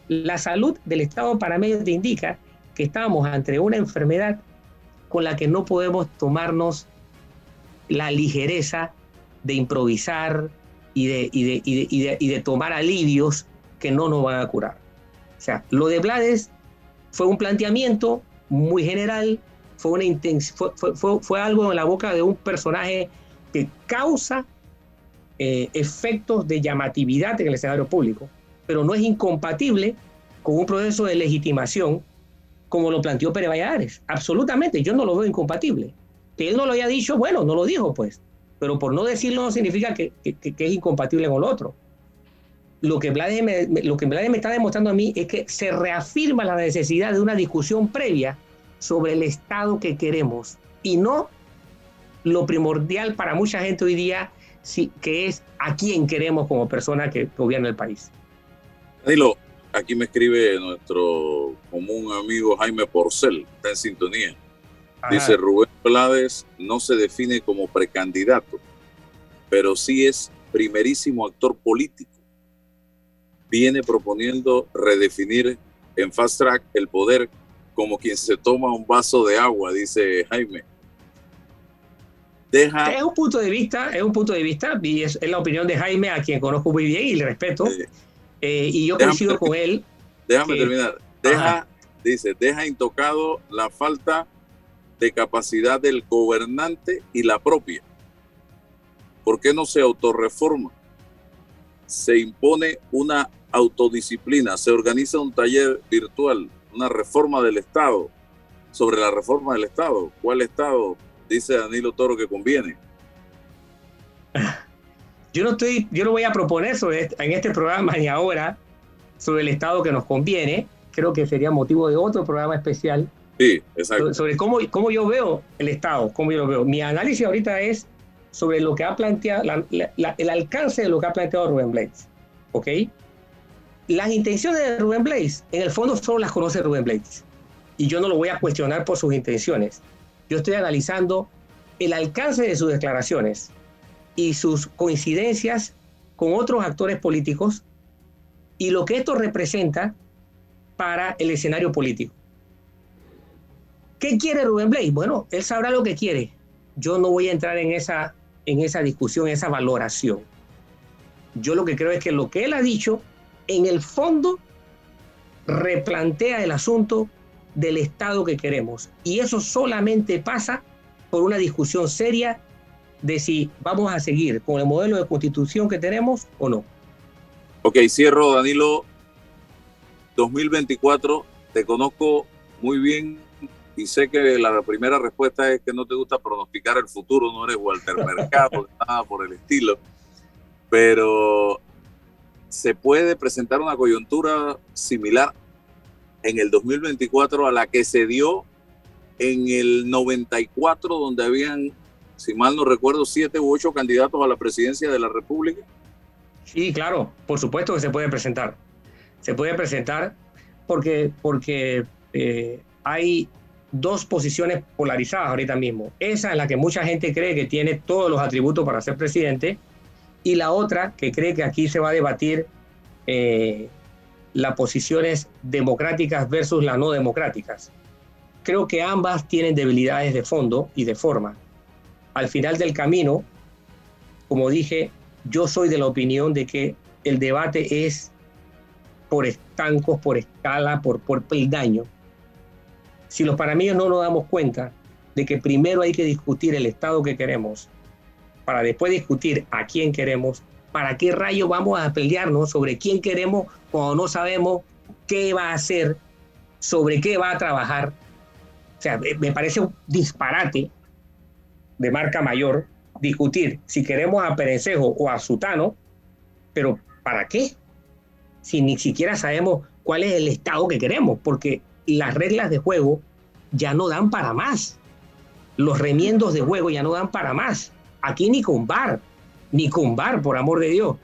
E: La salud del Estado panameño te indica que estamos ante una enfermedad con la que no podemos tomarnos la ligereza de improvisar y de, y de, tomar alivios que no nos van a curar. O sea, lo de Blades fue un planteamiento muy general, fue, una fue, fue, fue, algo en la boca de un personaje que causa eh, efectos de llamatividad en el escenario público, pero no es incompatible con un proceso de legitimación como lo planteó Pérez Valladares. Absolutamente, yo no lo veo incompatible. Que él no lo haya dicho, bueno, no lo dijo, pues. Pero por no decirlo no significa que, es incompatible con lo otro. Lo que, Blades me, lo que está demostrando a mí es que se reafirma la necesidad de una discusión previa sobre el Estado que queremos y no lo primordial para mucha gente hoy día sí, que es a quién queremos como persona que gobierna el país.
B: Danilo, aquí me escribe nuestro común amigo Jaime Porcel, está en sintonía. Dice Rubén Blades no se define como precandidato, pero sí es primerísimo actor político. Viene proponiendo redefinir en fast track el poder como quien se toma un vaso de agua, dice Jaime.
E: Es un punto de vista, es un punto de vista, y es, la opinión de Jaime, a quien conozco muy bien y le respeto. Eh, y yo coincido con él.
B: Déjame terminar. Deja, dice, deja intocado la falta de capacidad del gobernante y la propia. ¿Por qué no se autorreforma? Se impone una autodisciplina, se organiza un taller virtual, una reforma del Estado, sobre la reforma del Estado. ¿Cuál Estado? dice Danilo Toro que conviene.
E: Yo no estoy, yo no voy a proponer sobre, en este programa ni ahora sobre el Estado que nos conviene. Creo que sería motivo de otro programa especial.
B: Sí, exacto.
E: Sobre, cómo, cómo yo veo el Estado, cómo yo lo veo. Mi análisis ahorita es sobre lo que ha planteado, el alcance de lo que ha planteado Rubén Blades. ¿Ok? Las intenciones de Rubén Blades, en el fondo solo las conoce Rubén Blades. Y yo no lo voy a cuestionar por sus intenciones. Yo estoy analizando el alcance de sus declaraciones y sus coincidencias con otros actores políticos y lo que esto representa para el escenario político. ¿Qué quiere Rubén Blades? Bueno, él sabrá lo que quiere. Yo no voy a entrar en esa, en esa discusión, esa valoración. Yo lo que creo es que lo que él ha dicho, en el fondo, replantea el asunto del Estado que queremos. Y eso solamente pasa por una discusión seria de si vamos a seguir con el modelo de constitución que tenemos o no.
B: Ok, cierro, Danilo. 2024, te conozco muy bien y sé que la primera respuesta es que no te gusta pronosticar el futuro, no eres Walter Mercado, nada por el estilo, pero se puede presentar una coyuntura similar en el 2024 a la que se dio en el 94, donde habían, si mal no recuerdo, siete u ocho candidatos a la presidencia de la República?
E: Sí, claro, por supuesto que se puede presentar. Se puede presentar porque, porque eh, hay dos posiciones polarizadas ahorita mismo. Esa en la que mucha gente cree que tiene todos los atributos para ser presidente y la otra que cree que aquí se va a debatir eh, las posiciones democráticas versus las no democráticas. Creo que ambas tienen debilidades de fondo y de forma. Al final del camino, como dije, yo soy de la opinión de que el debate es por estancos, por escala, por, por peldaño. Si los panameños no nos damos cuenta de que primero hay que discutir el Estado que queremos, para después discutir a quién queremos, ¿para qué rayo vamos a pelearnos sobre quién queremos cuando no sabemos qué va a hacer, sobre qué va a trabajar? O sea, me parece un disparate de marca mayor discutir si queremos a Perencejo o a Sutano, pero ¿para qué? Si ni siquiera sabemos cuál es el estado que queremos, porque las reglas de juego ya no dan para más. Los remiendos de juego ya no dan para más. Aquí ni con bar, ni con bar, por amor de Dios.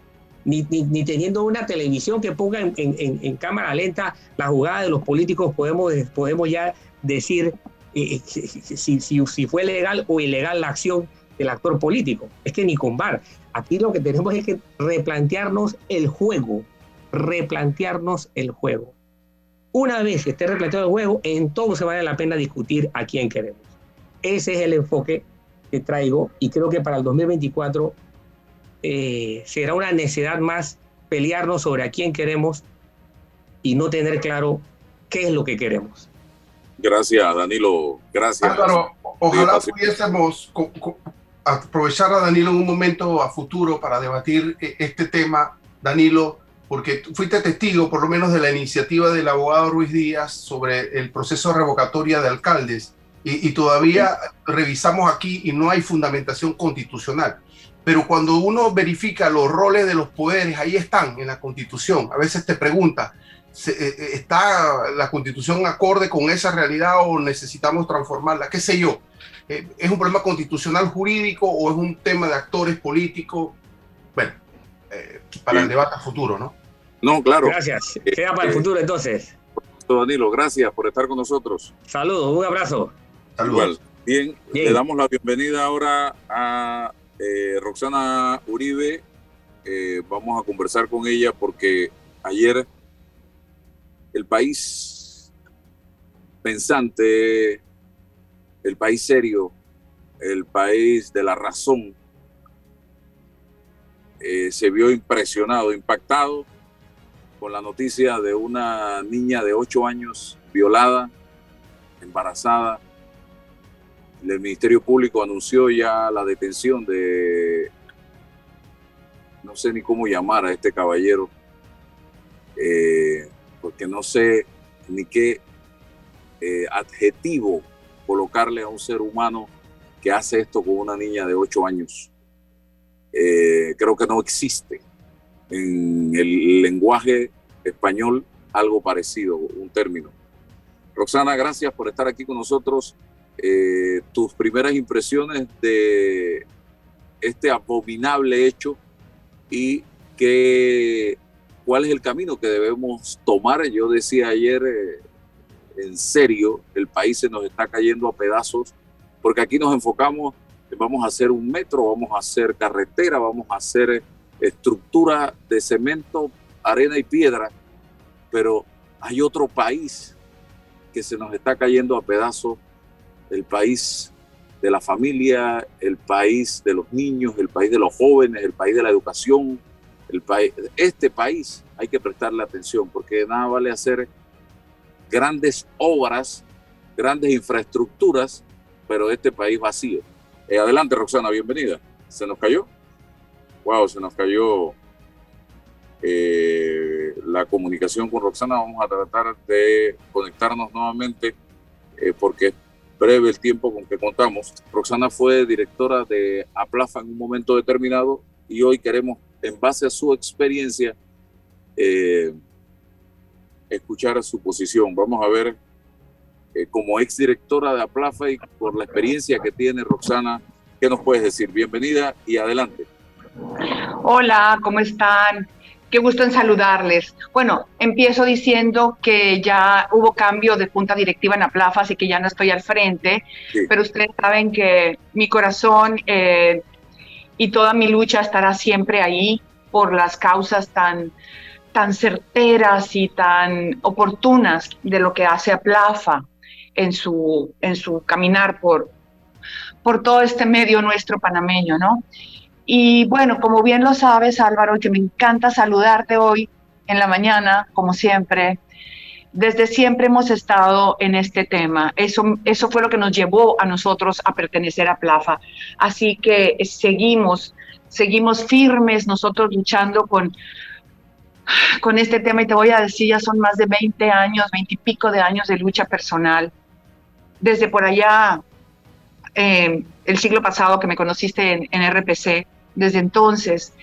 E: Ni, ni, teniendo una televisión que ponga en, en, en, cámara lenta la jugada de los políticos, podemos, podemos ya decir eh, eh, si, si, si, fue legal o ilegal la acción del actor político. Es que ni con bar. Aquí lo que tenemos es que replantearnos el juego, replantearnos el juego. Una vez que esté replanteado el juego, entonces vale la pena discutir a quién queremos. Ese es el enfoque que traigo y creo que para el 2024 eh, será una necesidad más pelearnos sobre a quién queremos y no tener claro qué es lo que queremos.
B: Gracias, Danilo. Gracias.
D: Álvaro, ojalá pudiésemos aprovechar a Danilo en un momento a futuro para debatir eh, este tema. Danilo, porque fuiste testigo por lo menos de la iniciativa del abogado Ruiz Díaz sobre el proceso revocatoria de alcaldes y, todavía revisamos aquí y no hay fundamentación constitucional. Pero cuando uno verifica los roles de los poderes, ahí están en la constitución. A veces te pregunta, eh, eh, ¿está la constitución acorde con esa realidad o necesitamos transformarla? ¿Qué sé yo? Eh, ¿Es un problema constitucional jurídico o es un tema de actores políticos? Bueno, para el debate futuro, ¿no?
B: No, claro.
E: Gracias. Queda para el futuro entonces.
B: Danilo, gracias por estar con nosotros.
E: Saludos, un abrazo.
B: Saludos. Bien, le damos la bienvenida ahora a eh, Roxana Uribe. Eh, vamos a conversar con ella porque ayer el país pensante, el país serio, el país de la razón, eh, se vio impresionado, impactado con la noticia de una niña de 8 años violada, embarazada. El Ministerio Público anunció ya la detención de, no sé ni cómo llamar a este caballero, eh, porque no sé ni qué eh, adjetivo colocarle a un ser humano que hace esto con una niña de 8 años. Eh, creo que no existe en el lenguaje español algo parecido, un término. Roxana, gracias por estar aquí con nosotros. Eh, tus primeras impresiones de este abominable hecho y que, cuál es el camino que debemos tomar. Yo decía ayer, eh, en serio, el país se nos está cayendo a pedazos porque aquí nos enfocamos, vamos a hacer un metro, vamos a hacer carretera, vamos a hacer estructura de cemento, arena y piedra, pero hay otro país que se nos está cayendo a pedazos, el país de la familia, el país de los niños, el país de los jóvenes, el país de la educación, este país hay que prestarle atención porque nada vale hacer grandes obras, grandes infraestructuras, pero este país vacío. Eh, adelante, Roxana, bienvenida. ¿Se nos cayó? Wow, se nos cayó eh, la comunicación con Roxana. Vamos a tratar de conectarnos nuevamente eh, porque es breve el tiempo con que contamos. Roxana fue directora de APLAFA en un momento determinado y hoy queremos, en base a su experiencia, eh, escuchar su posición. Vamos a ver, como exdirectora de APLAFA y por la experiencia que tiene Roxana, ¿qué nos puedes decir? Bienvenida y adelante.
F: Hola, ¿cómo están? Qué gusto en saludarles. Bueno, empiezo diciendo que ya hubo cambio de junta directiva en Aplafa, así que ya no estoy al frente, pero ustedes saben que mi corazón eh, y toda mi lucha estará siempre ahí por las causas tan, tan certeras y tan oportunas de lo que hace Aplafa en su, en su caminar por, por todo este medio nuestro panameño, ¿no? Y bueno, como bien lo sabes, Álvaro, que me encanta saludarte hoy en la mañana, como siempre. Desde siempre hemos estado en este tema. Eso, eso fue lo que nos llevó a nosotros a pertenecer a Plafa. Así que seguimos, seguimos firmes nosotros luchando con, con este tema. Y te voy a decir, ya son más de 20 años, 20 y pico de años de lucha personal. Desde por allá eh, el siglo pasado que me conociste en, en RPC, desde entonces.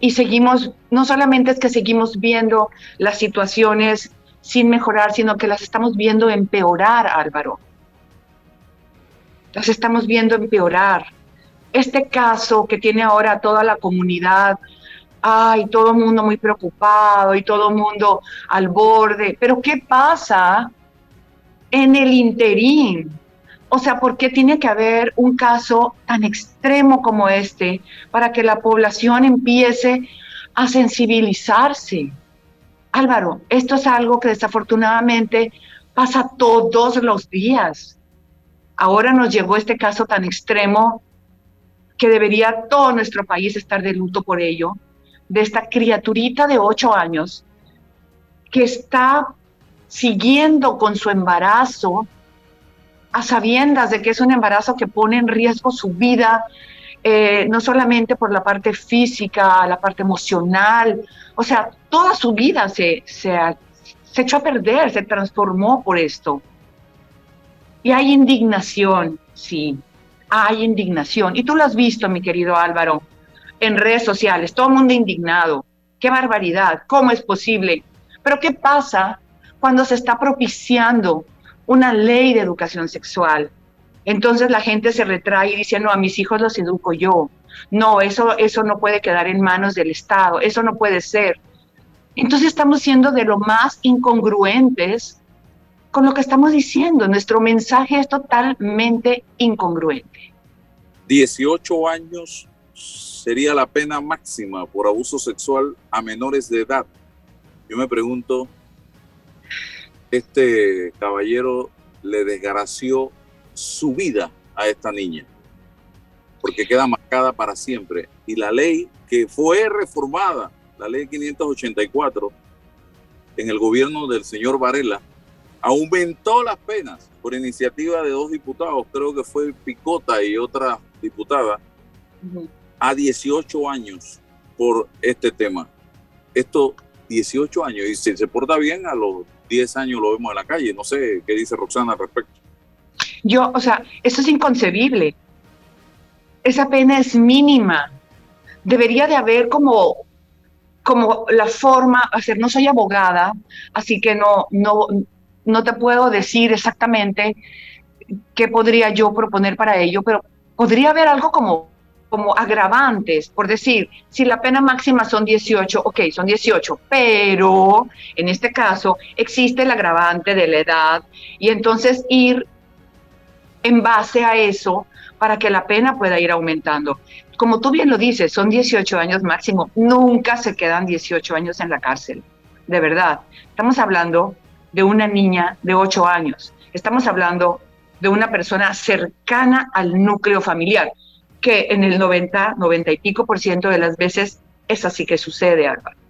F: Y seguimos, no solamente es que seguimos viendo las situaciones sin mejorar, sino que las estamos viendo empeorar, Álvaro. Las estamos viendo empeorar. Este caso que tiene ahora toda la comunidad, ay, todo el mundo muy preocupado y todo el mundo al borde, pero ¿qué pasa en el interín? O sea, ¿por qué tiene que haber un caso tan extremo como este para que la población empiece a sensibilizarse? Álvaro, esto es algo que desafortunadamente pasa todos los días. Ahora nos llegó este caso tan extremo que debería todo nuestro país estar de luto por ello, de esta criaturita de ocho años que está siguiendo con su embarazo a sabiendas de que es un embarazo que pone en riesgo su vida, eh, no solamente por la parte física, la parte emocional, o sea, toda su vida se, se, se echó a perder, se transformó por esto. Y hay indignación, sí, hay indignación. Y tú lo has visto, mi querido Álvaro, en redes sociales, todo el mundo indignado. Qué barbaridad, ¿cómo es posible? Pero ¿qué pasa cuando se está propiciando una ley de educación sexual. Entonces la gente se retrae y dice, no, a mis hijos los educo yo. No, eso, eso no puede quedar en manos del Estado, eso no puede ser. Entonces estamos siendo de lo más incongruentes con lo que estamos diciendo. Nuestro mensaje es totalmente incongruente.
B: 18 años sería la pena máxima por abuso sexual a menores de edad. Yo me pregunto, este caballero le desgració su vida a esta niña, porque queda marcada para siempre. Y la ley que fue reformada, la ley 584, en el gobierno del señor Varela, aumentó las penas por iniciativa de dos diputados, creo que fue Picota y otra diputada, a 18 años por este tema. Esto, 18 años, y si se porta bien, a los 10 años lo vemos en la calle. No sé qué dice Roxana al respecto.
F: Yo, o sea, eso es inconcebible. Esa pena es mínima. Debería de haber como, como la forma, hacer, no soy abogada, así que no, no, no te puedo decir exactamente qué podría yo proponer para ello, pero podría haber algo como como agravantes, por decir, si la pena máxima son 18, ok, son 18, pero en este caso existe el agravante de la edad y entonces ir en base a eso para que la pena pueda ir aumentando. Como tú bien lo dices, son 18 años máximo, nunca se quedan 18 años en la cárcel, de verdad. Estamos hablando de una niña de 8 años, estamos hablando de una persona cercana al núcleo familiar que en el 90, 90 y pico por ciento de las veces es así que sucede, Álvaro.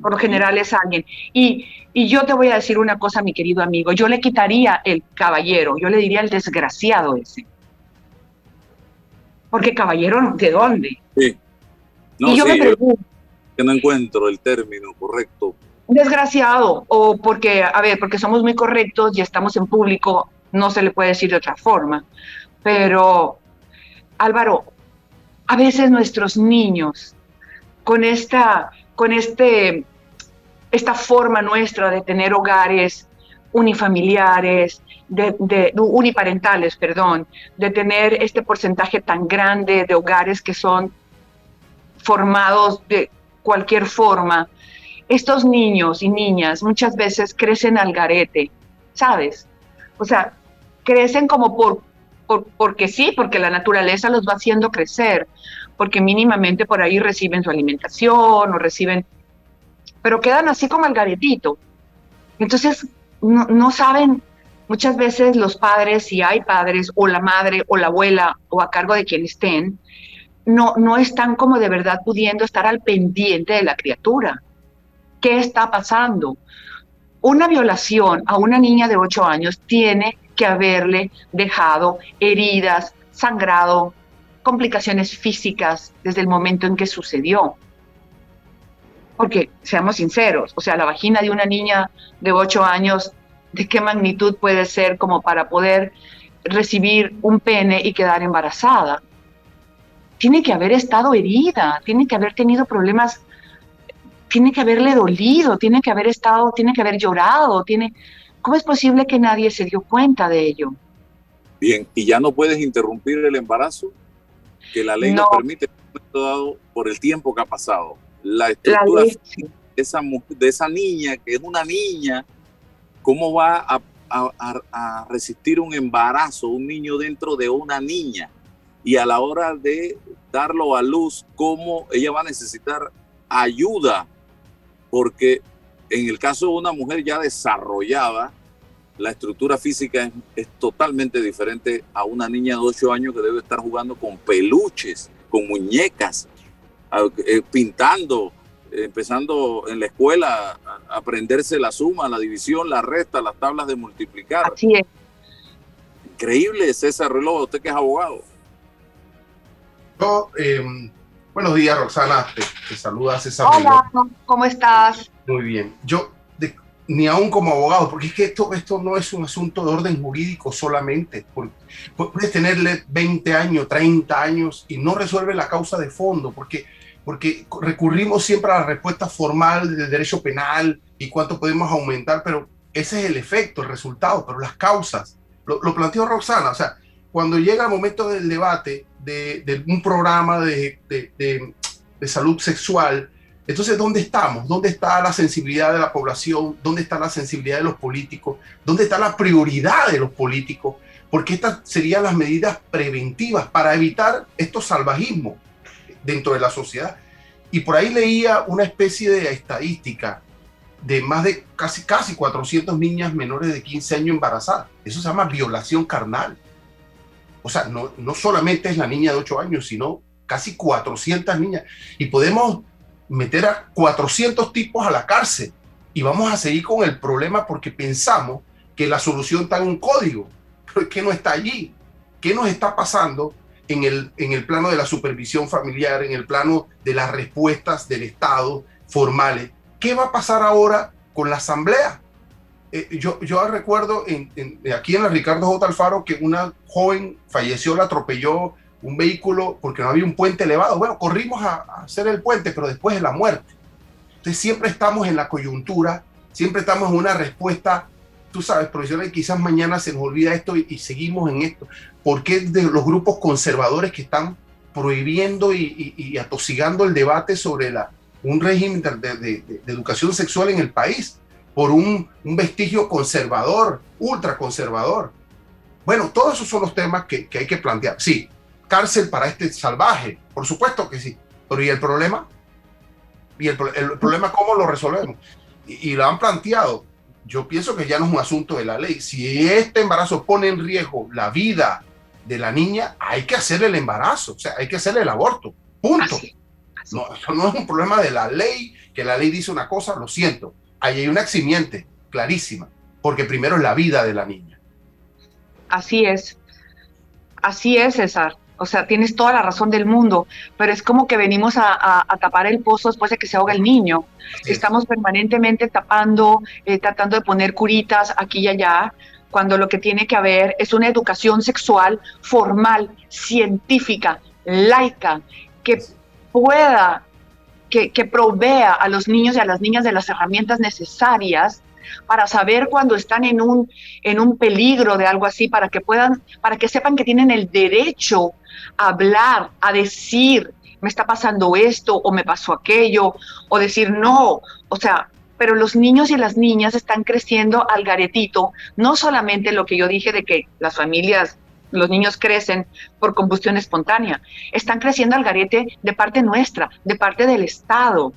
F: Por lo general es alguien. Y, y yo te voy a decir una cosa, mi querido amigo, yo le quitaría el caballero, yo le diría el desgraciado ese. Porque caballero, ¿de dónde?
B: Sí. No, y yo me pregunto. Que no encuentro el término correcto.
F: Desgraciado, o porque, a ver, porque somos muy correctos y estamos en público, no se le puede decir de otra forma. Pero Álvaro, a veces nuestros niños, con esta, con este, esta forma nuestra de tener hogares unifamiliares, de, uniparentales, perdón, de tener este porcentaje tan grande de hogares que son formados de cualquier forma, estos niños y niñas muchas veces crecen al garete, ¿sabes? O sea, crecen como por porque sí, porque la naturaleza los va haciendo crecer, porque mínimamente por ahí reciben su alimentación o reciben, pero quedan así como el garetito. Entonces, no, saben muchas veces los padres, si hay padres, o la madre, o la abuela, o a cargo de quien estén, no, no están como de verdad pudiendo estar al pendiente de la criatura. ¿Qué está pasando? Una violación a una niña de 8 años tiene que haberle dejado heridas, sangrado, complicaciones físicas desde el momento en que sucedió. Porque, seamos sinceros, o sea, la vagina de una niña de 8 años, ¿de qué magnitud puede ser como para poder recibir un pene y quedar embarazada. Tiene que haber estado herida, tiene que haber tenido problemas, tiene que haberle dolido, tiene que haber estado, tiene que haber llorado, tiene... ¿Cómo es posible que nadie se dio cuenta de ello?
B: Bien, ¿y ya no puedes interrumpir el embarazo? Que la ley no, permite dado por el tiempo que ha pasado. La estructura de, esa, de esa niña, que es una niña, ¿cómo va a, a, resistir un embarazo, un niño dentro de una niña? Y a la hora de darlo a luz, ¿cómo ella va a necesitar ayuda? Porque en el caso de una mujer ya desarrollada, la estructura física es, totalmente diferente a una niña de 8 años que debe estar jugando con peluches, con muñecas, eh, pintando, empezando en la escuela a aprenderse la suma, la división, la resta, las tablas de multiplicar.
F: Así es.
B: Increíble César Reloj, usted que es abogado.
D: Em, buenos días, Roxana. Te, saluda César
F: Hola, ¿cómo estás?
D: Muy bien. Yo ni aún como abogado, porque es que esto, esto no es un asunto de orden jurídico solamente. Puedes tenerle 20 años, 30 años y no resuelve la causa de fondo, porque, porque recurrimos siempre a la respuesta formal del derecho penal y cuánto podemos aumentar, pero ese es el efecto, el resultado, pero las causas. Lo, lo planteó Roxana, o sea, cuando llega el momento del debate de, de un programa de, de, de salud sexual, entonces, ¿dónde estamos? ¿Dónde está la sensibilidad de la población? ¿Dónde está la sensibilidad de los políticos? ¿Dónde está la prioridad de los políticos? Porque estas serían las medidas preventivas para evitar estos salvajismos dentro de la sociedad. Y por ahí leía una especie de estadística de más de casi, casi 400 niñas menores de 15 años embarazadas. Eso se llama violación carnal. O sea, no, no solamente es la niña de 8 años, sino casi 400 niñas. Y podemos meter a 400 tipos a la cárcel y vamos a seguir con el problema porque pensamos que la solución está en un código, pero es que no está allí. ¿Qué nos está pasando en el, en el plano de la supervisión familiar, en el plano de las respuestas del Estado formales? ¿Qué va a pasar ahora con la asamblea? Eh, yo, yo recuerdo en, aquí en la Ricardo J. Alfaro que una joven falleció, la atropelló un vehículo porque no había un puente elevado. Bueno, corrimos a, hacer el puente, pero después de la muerte. Entonces siempre estamos en la coyuntura, siempre estamos en una respuesta, tú sabes, profesional, quizás mañana se nos olvida esto y, seguimos en esto. porque de los grupos conservadores que están prohibiendo y, atosigando el debate sobre la, un régimen de, educación sexual en el país? Por un, un vestigio conservador, ultraconservador. Bueno, todos esos son los temas que, que hay que plantear. Sí, cárcel para este salvaje. Por supuesto que sí. Pero ¿y el problema? ¿Y el, problema cómo lo resolvemos? Y, lo han planteado. Yo pienso que ya no es un asunto de la ley. Si este embarazo pone en riesgo la vida de la niña, hay que hacer el embarazo, o sea, hay que hacer el aborto. Punto. No, eso no es un problema de la ley, que la ley dice una cosa, lo siento. Ahí hay una eximiente clarísima, porque primero es la vida de la niña.
F: Así es. Así es, César. O sea, tienes toda la razón del mundo, pero es como que venimos a, tapar el pozo después de que se ahoga el niño. Estamos permanentemente tapando, eh, tratando de poner curitas aquí y allá, cuando lo que tiene que haber es una educación sexual formal, científica, laica, que pueda, que, que provea a los niños y a las niñas de las herramientas necesarias para saber cuando están en un, en un peligro de algo así, para que puedan, para que sepan que tienen el derecho a hablar, a decir, me está pasando esto o me pasó aquello, o decir no, o sea, pero los niños y las niñas están creciendo al garetito, no solamente lo que yo dije de que las familias, los niños crecen por combustión espontánea, están creciendo al garete de parte nuestra, de parte del Estado.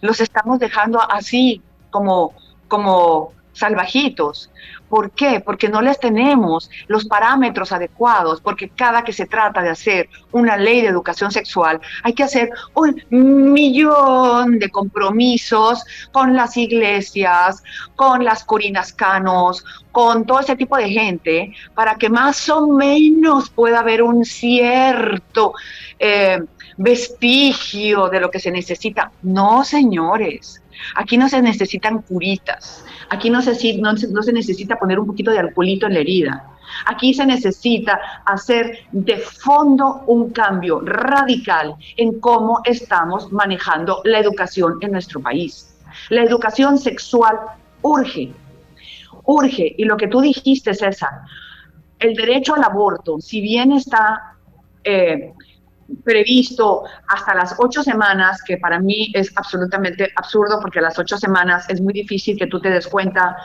F: Los estamos dejando así como como salvajitos. ¿Por qué? Porque no les tenemos los parámetros adecuados, porque cada que se trata de hacer una ley de educación sexual, hay que hacer un millón de compromisos con las iglesias, con las corinas canos, con todo ese tipo de gente, para que más o menos pueda haber un cierto eh, vestigio de lo que se necesita. No, señores, Aquí no se necesitan curitas, Aquí no se, necesita poner un poquito de alcoholito en la herida. Aquí se necesita hacer de fondo un cambio radical en cómo estamos manejando la educación en nuestro país. La educación sexual urge, urge. Y lo que tú dijiste, César, el derecho al aborto, si bien está eh, previsto hasta las ocho semanas, que para mí es absolutamente absurdo porque las ocho semanas es muy difícil que tú te des cuenta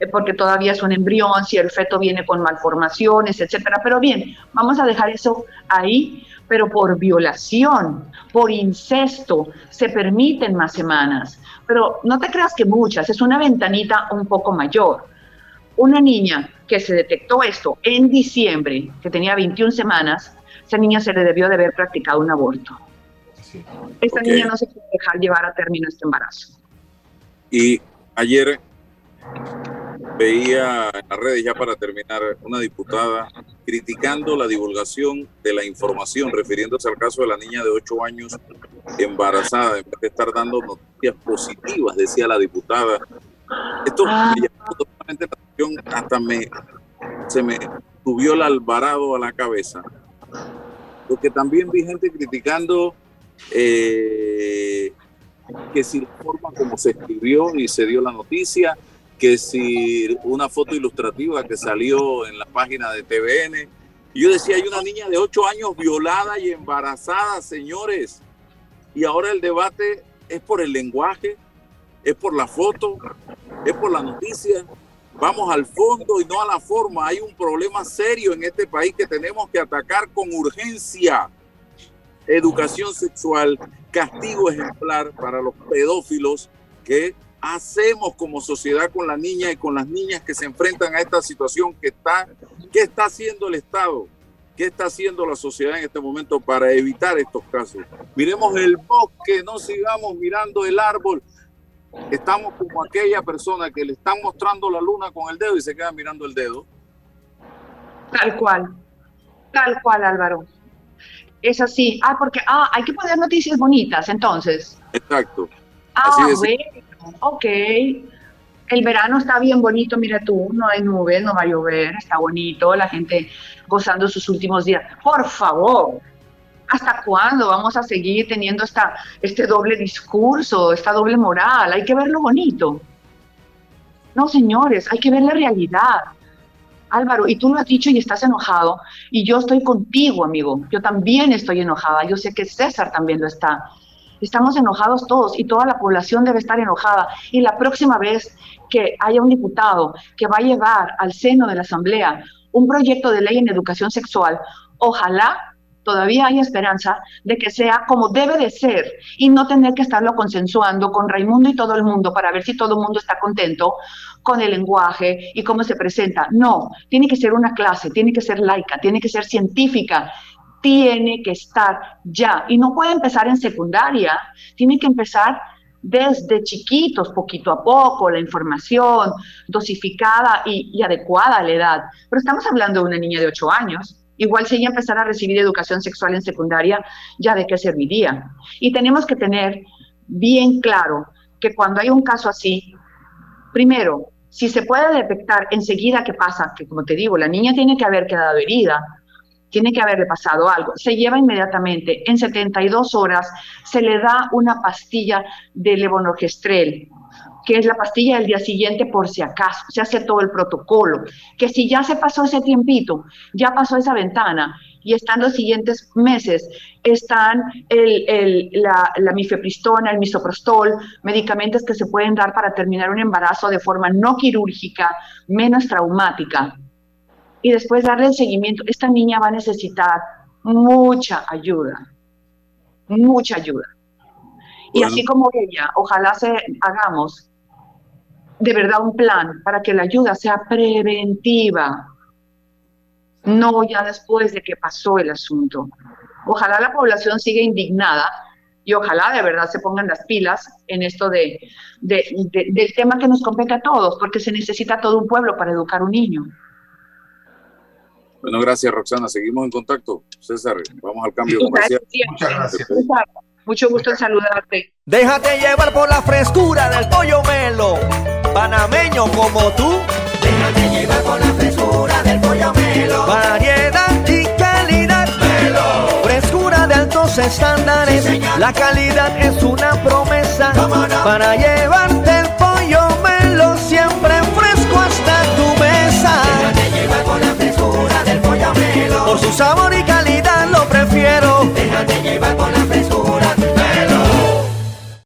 F: eh, porque todavía es un embrión, si el feto viene con malformaciones, etcétera. Pero bien, vamos a dejar eso ahí, pero por violación, por incesto, se permiten más semanas. Pero no te creas que muchas, es una ventanita un poco mayor. Una niña que se detectó esto en diciembre, que tenía 21 semanas, esa niña se le debió de haber practicado un aborto. Esta niña no se puede dejar llevar a término este embarazo.
B: Y ayer veía en las redes, ya para terminar, una diputada criticando la divulgación de la información, refiriéndose al caso de la niña de 8 años embarazada, en vez de estar dando noticias positivas, decía la diputada. Esto me llamó totalmente la atención, hasta me, se me subió el alvarado a la cabeza porque también vi gente criticando eh, que si la forma como se escribió y se dio la noticia, que si una foto ilustrativa que salió en la página de TVN. Y yo decía, hay una niña de 8 años violada y embarazada, señores. Y ahora el debate es por el lenguaje, es por la foto, es por la noticia. Vamos al fondo y no a la forma. Hay un problema serio en este país que tenemos que atacar con urgencia. Educación sexual, castigo ejemplar para los pedófilos que hacemos como sociedad con la niña y con las niñas que se enfrentan a esta situación que está, ¿qué está haciendo el Estado? ¿Qué está haciendo la sociedad en este momento para evitar estos casos? Miremos el bosque, no sigamos mirando el árbol estamos como aquella persona que le están mostrando la luna con el dedo y se queda mirando el dedo.
F: Tal cual, tal cual Álvaro. Es así. Ah, porque ah, hay que poner noticias bonitas entonces.
B: Exacto.
F: Ah, bueno, ok. El verano está bien bonito, mira tú, no hay nubes, no va a llover, está bonito, la gente gozando sus últimos días. Por favor, ¿Hasta cuándo vamos a seguir teniendo esta, este doble discurso, esta doble moral? Hay que ver lo bonito. No, señores, hay que ver la realidad. Álvaro, y tú lo has dicho y estás enojado, y yo estoy contigo, amigo. Yo también estoy enojada. Yo sé que César también lo está. Estamos enojados todos y toda la población debe estar enojada. Y la próxima vez que haya un diputado que va a llevar al seno de la Asamblea un proyecto de ley en educación sexual, ojalá todavía hay esperanza de que sea como debe de ser y no tener que estarlo consensuando con Raimundo y todo el mundo para ver si todo el mundo está contento con el lenguaje y cómo se presenta. No, tiene que ser una clase, tiene que ser laica, tiene que ser científica, tiene que estar ya. Y no puede empezar en secundaria, tiene que empezar desde chiquitos, poquito a poco, la información dosificada y, adecuada a la edad. Pero estamos hablando de una niña de 8 años Igual si ella empezara a recibir educación sexual en secundaria, ya de qué serviría. Y tenemos que tener bien claro que cuando hay un caso así, primero, si se puede detectar enseguida qué pasa, que como te digo, la niña tiene que haber quedado herida, tiene que haberle pasado algo, se lleva inmediatamente, en 72 horas se le da una pastilla de levonorgestrel, que es la pastilla del día siguiente por si acaso, se hace todo el protocolo, que si ya se pasó ese tiempito, ya pasó esa ventana y están los siguientes meses, están la, la mifepristona, el misoprostol, medicamentos que se pueden dar para terminar un embarazo de forma no quirúrgica, menos traumática. Y después darle el seguimiento. Esta niña va a necesitar mucha ayuda, mucha ayuda. Y así como ella, ojalá se hagamos de verdad un plan para que la ayuda sea preventiva, no ya después de que pasó el asunto. Ojalá la población siga indignada y ojalá de verdad se pongan las pilas en esto de, del tema que nos compete a todos, porque se necesita todo un pueblo para educar un niño.
B: Bueno, gracias Roxana. Seguimos en contacto. César, vamos al cambio comercial.
F: Muchas gracias. Mucho gusto en saludarte.
G: Déjate llevar por la frescura del pollo melo panameño como tú.
H: Déjate llevar con la frescura del pollo melo.
G: Variedad y calidad.
H: Melo.
G: Frescura de altos estándares. la calidad es una promesa. Para llevarte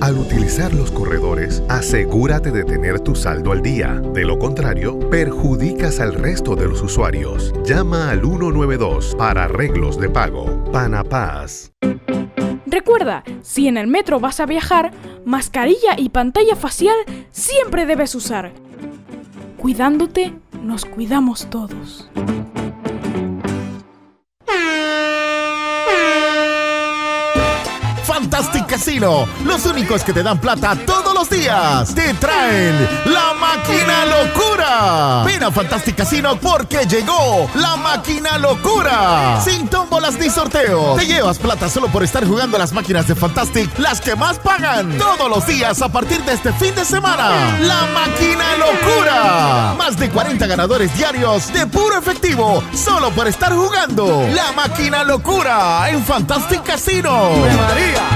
A: Al utilizar los corredores, asegúrate de tener tu saldo al día. De lo contrario, perjudicas al resto de los usuarios. Llama al 192 para arreglos de pago. Panapaz.
I: Recuerda, si en el metro vas a viajar, mascarilla y pantalla facial siempre debes usar. Cuidándote, nos cuidamos todos.
J: Los únicos que te dan plata todos los días. Te traen la máquina locura. Ven a Fantastic Casino porque llegó la máquina locura. Sin tómbolas ni sorteos. Te llevas plata solo por estar jugando las máquinas de Fantastic, las que más pagan. Todos los días a partir de este fin de semana. La máquina locura. Más de 40 ganadores diarios de puro efectivo solo por estar jugando. La máquina locura en Fantastic Casino.
G: María!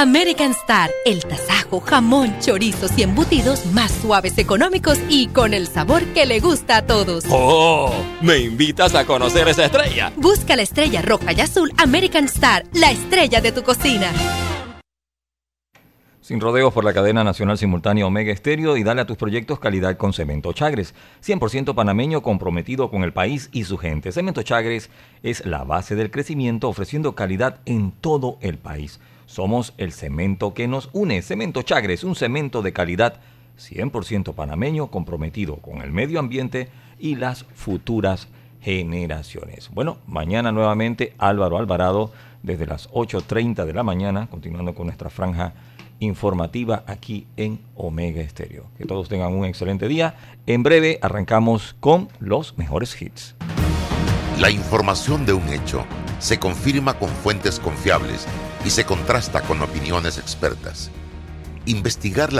K: American Star, el tasajo, jamón, chorizos y embutidos más suaves, económicos y con el sabor que le gusta a todos.
L: ¡Oh! ¿Me invitas a conocer esa estrella?
K: Busca la estrella roja y azul American Star, la estrella de tu cocina.
M: Sin rodeos por la cadena nacional simultánea Omega Estéreo y dale a tus proyectos calidad con Cemento Chagres. 100% panameño comprometido con el país y su gente. Cemento Chagres es la base del crecimiento ofreciendo calidad en todo el país. Somos el cemento que nos une. Cemento Chagres, un cemento de calidad 100% panameño comprometido con el medio ambiente y las futuras generaciones. Bueno, mañana nuevamente Álvaro Alvarado desde las 8.30 de la mañana, continuando con nuestra franja informativa aquí en Omega Estéreo. Que todos tengan un excelente día. En breve arrancamos con los mejores hits.
N: La información de un hecho se confirma con fuentes confiables y se contrasta con opiniones expertas. Investigar la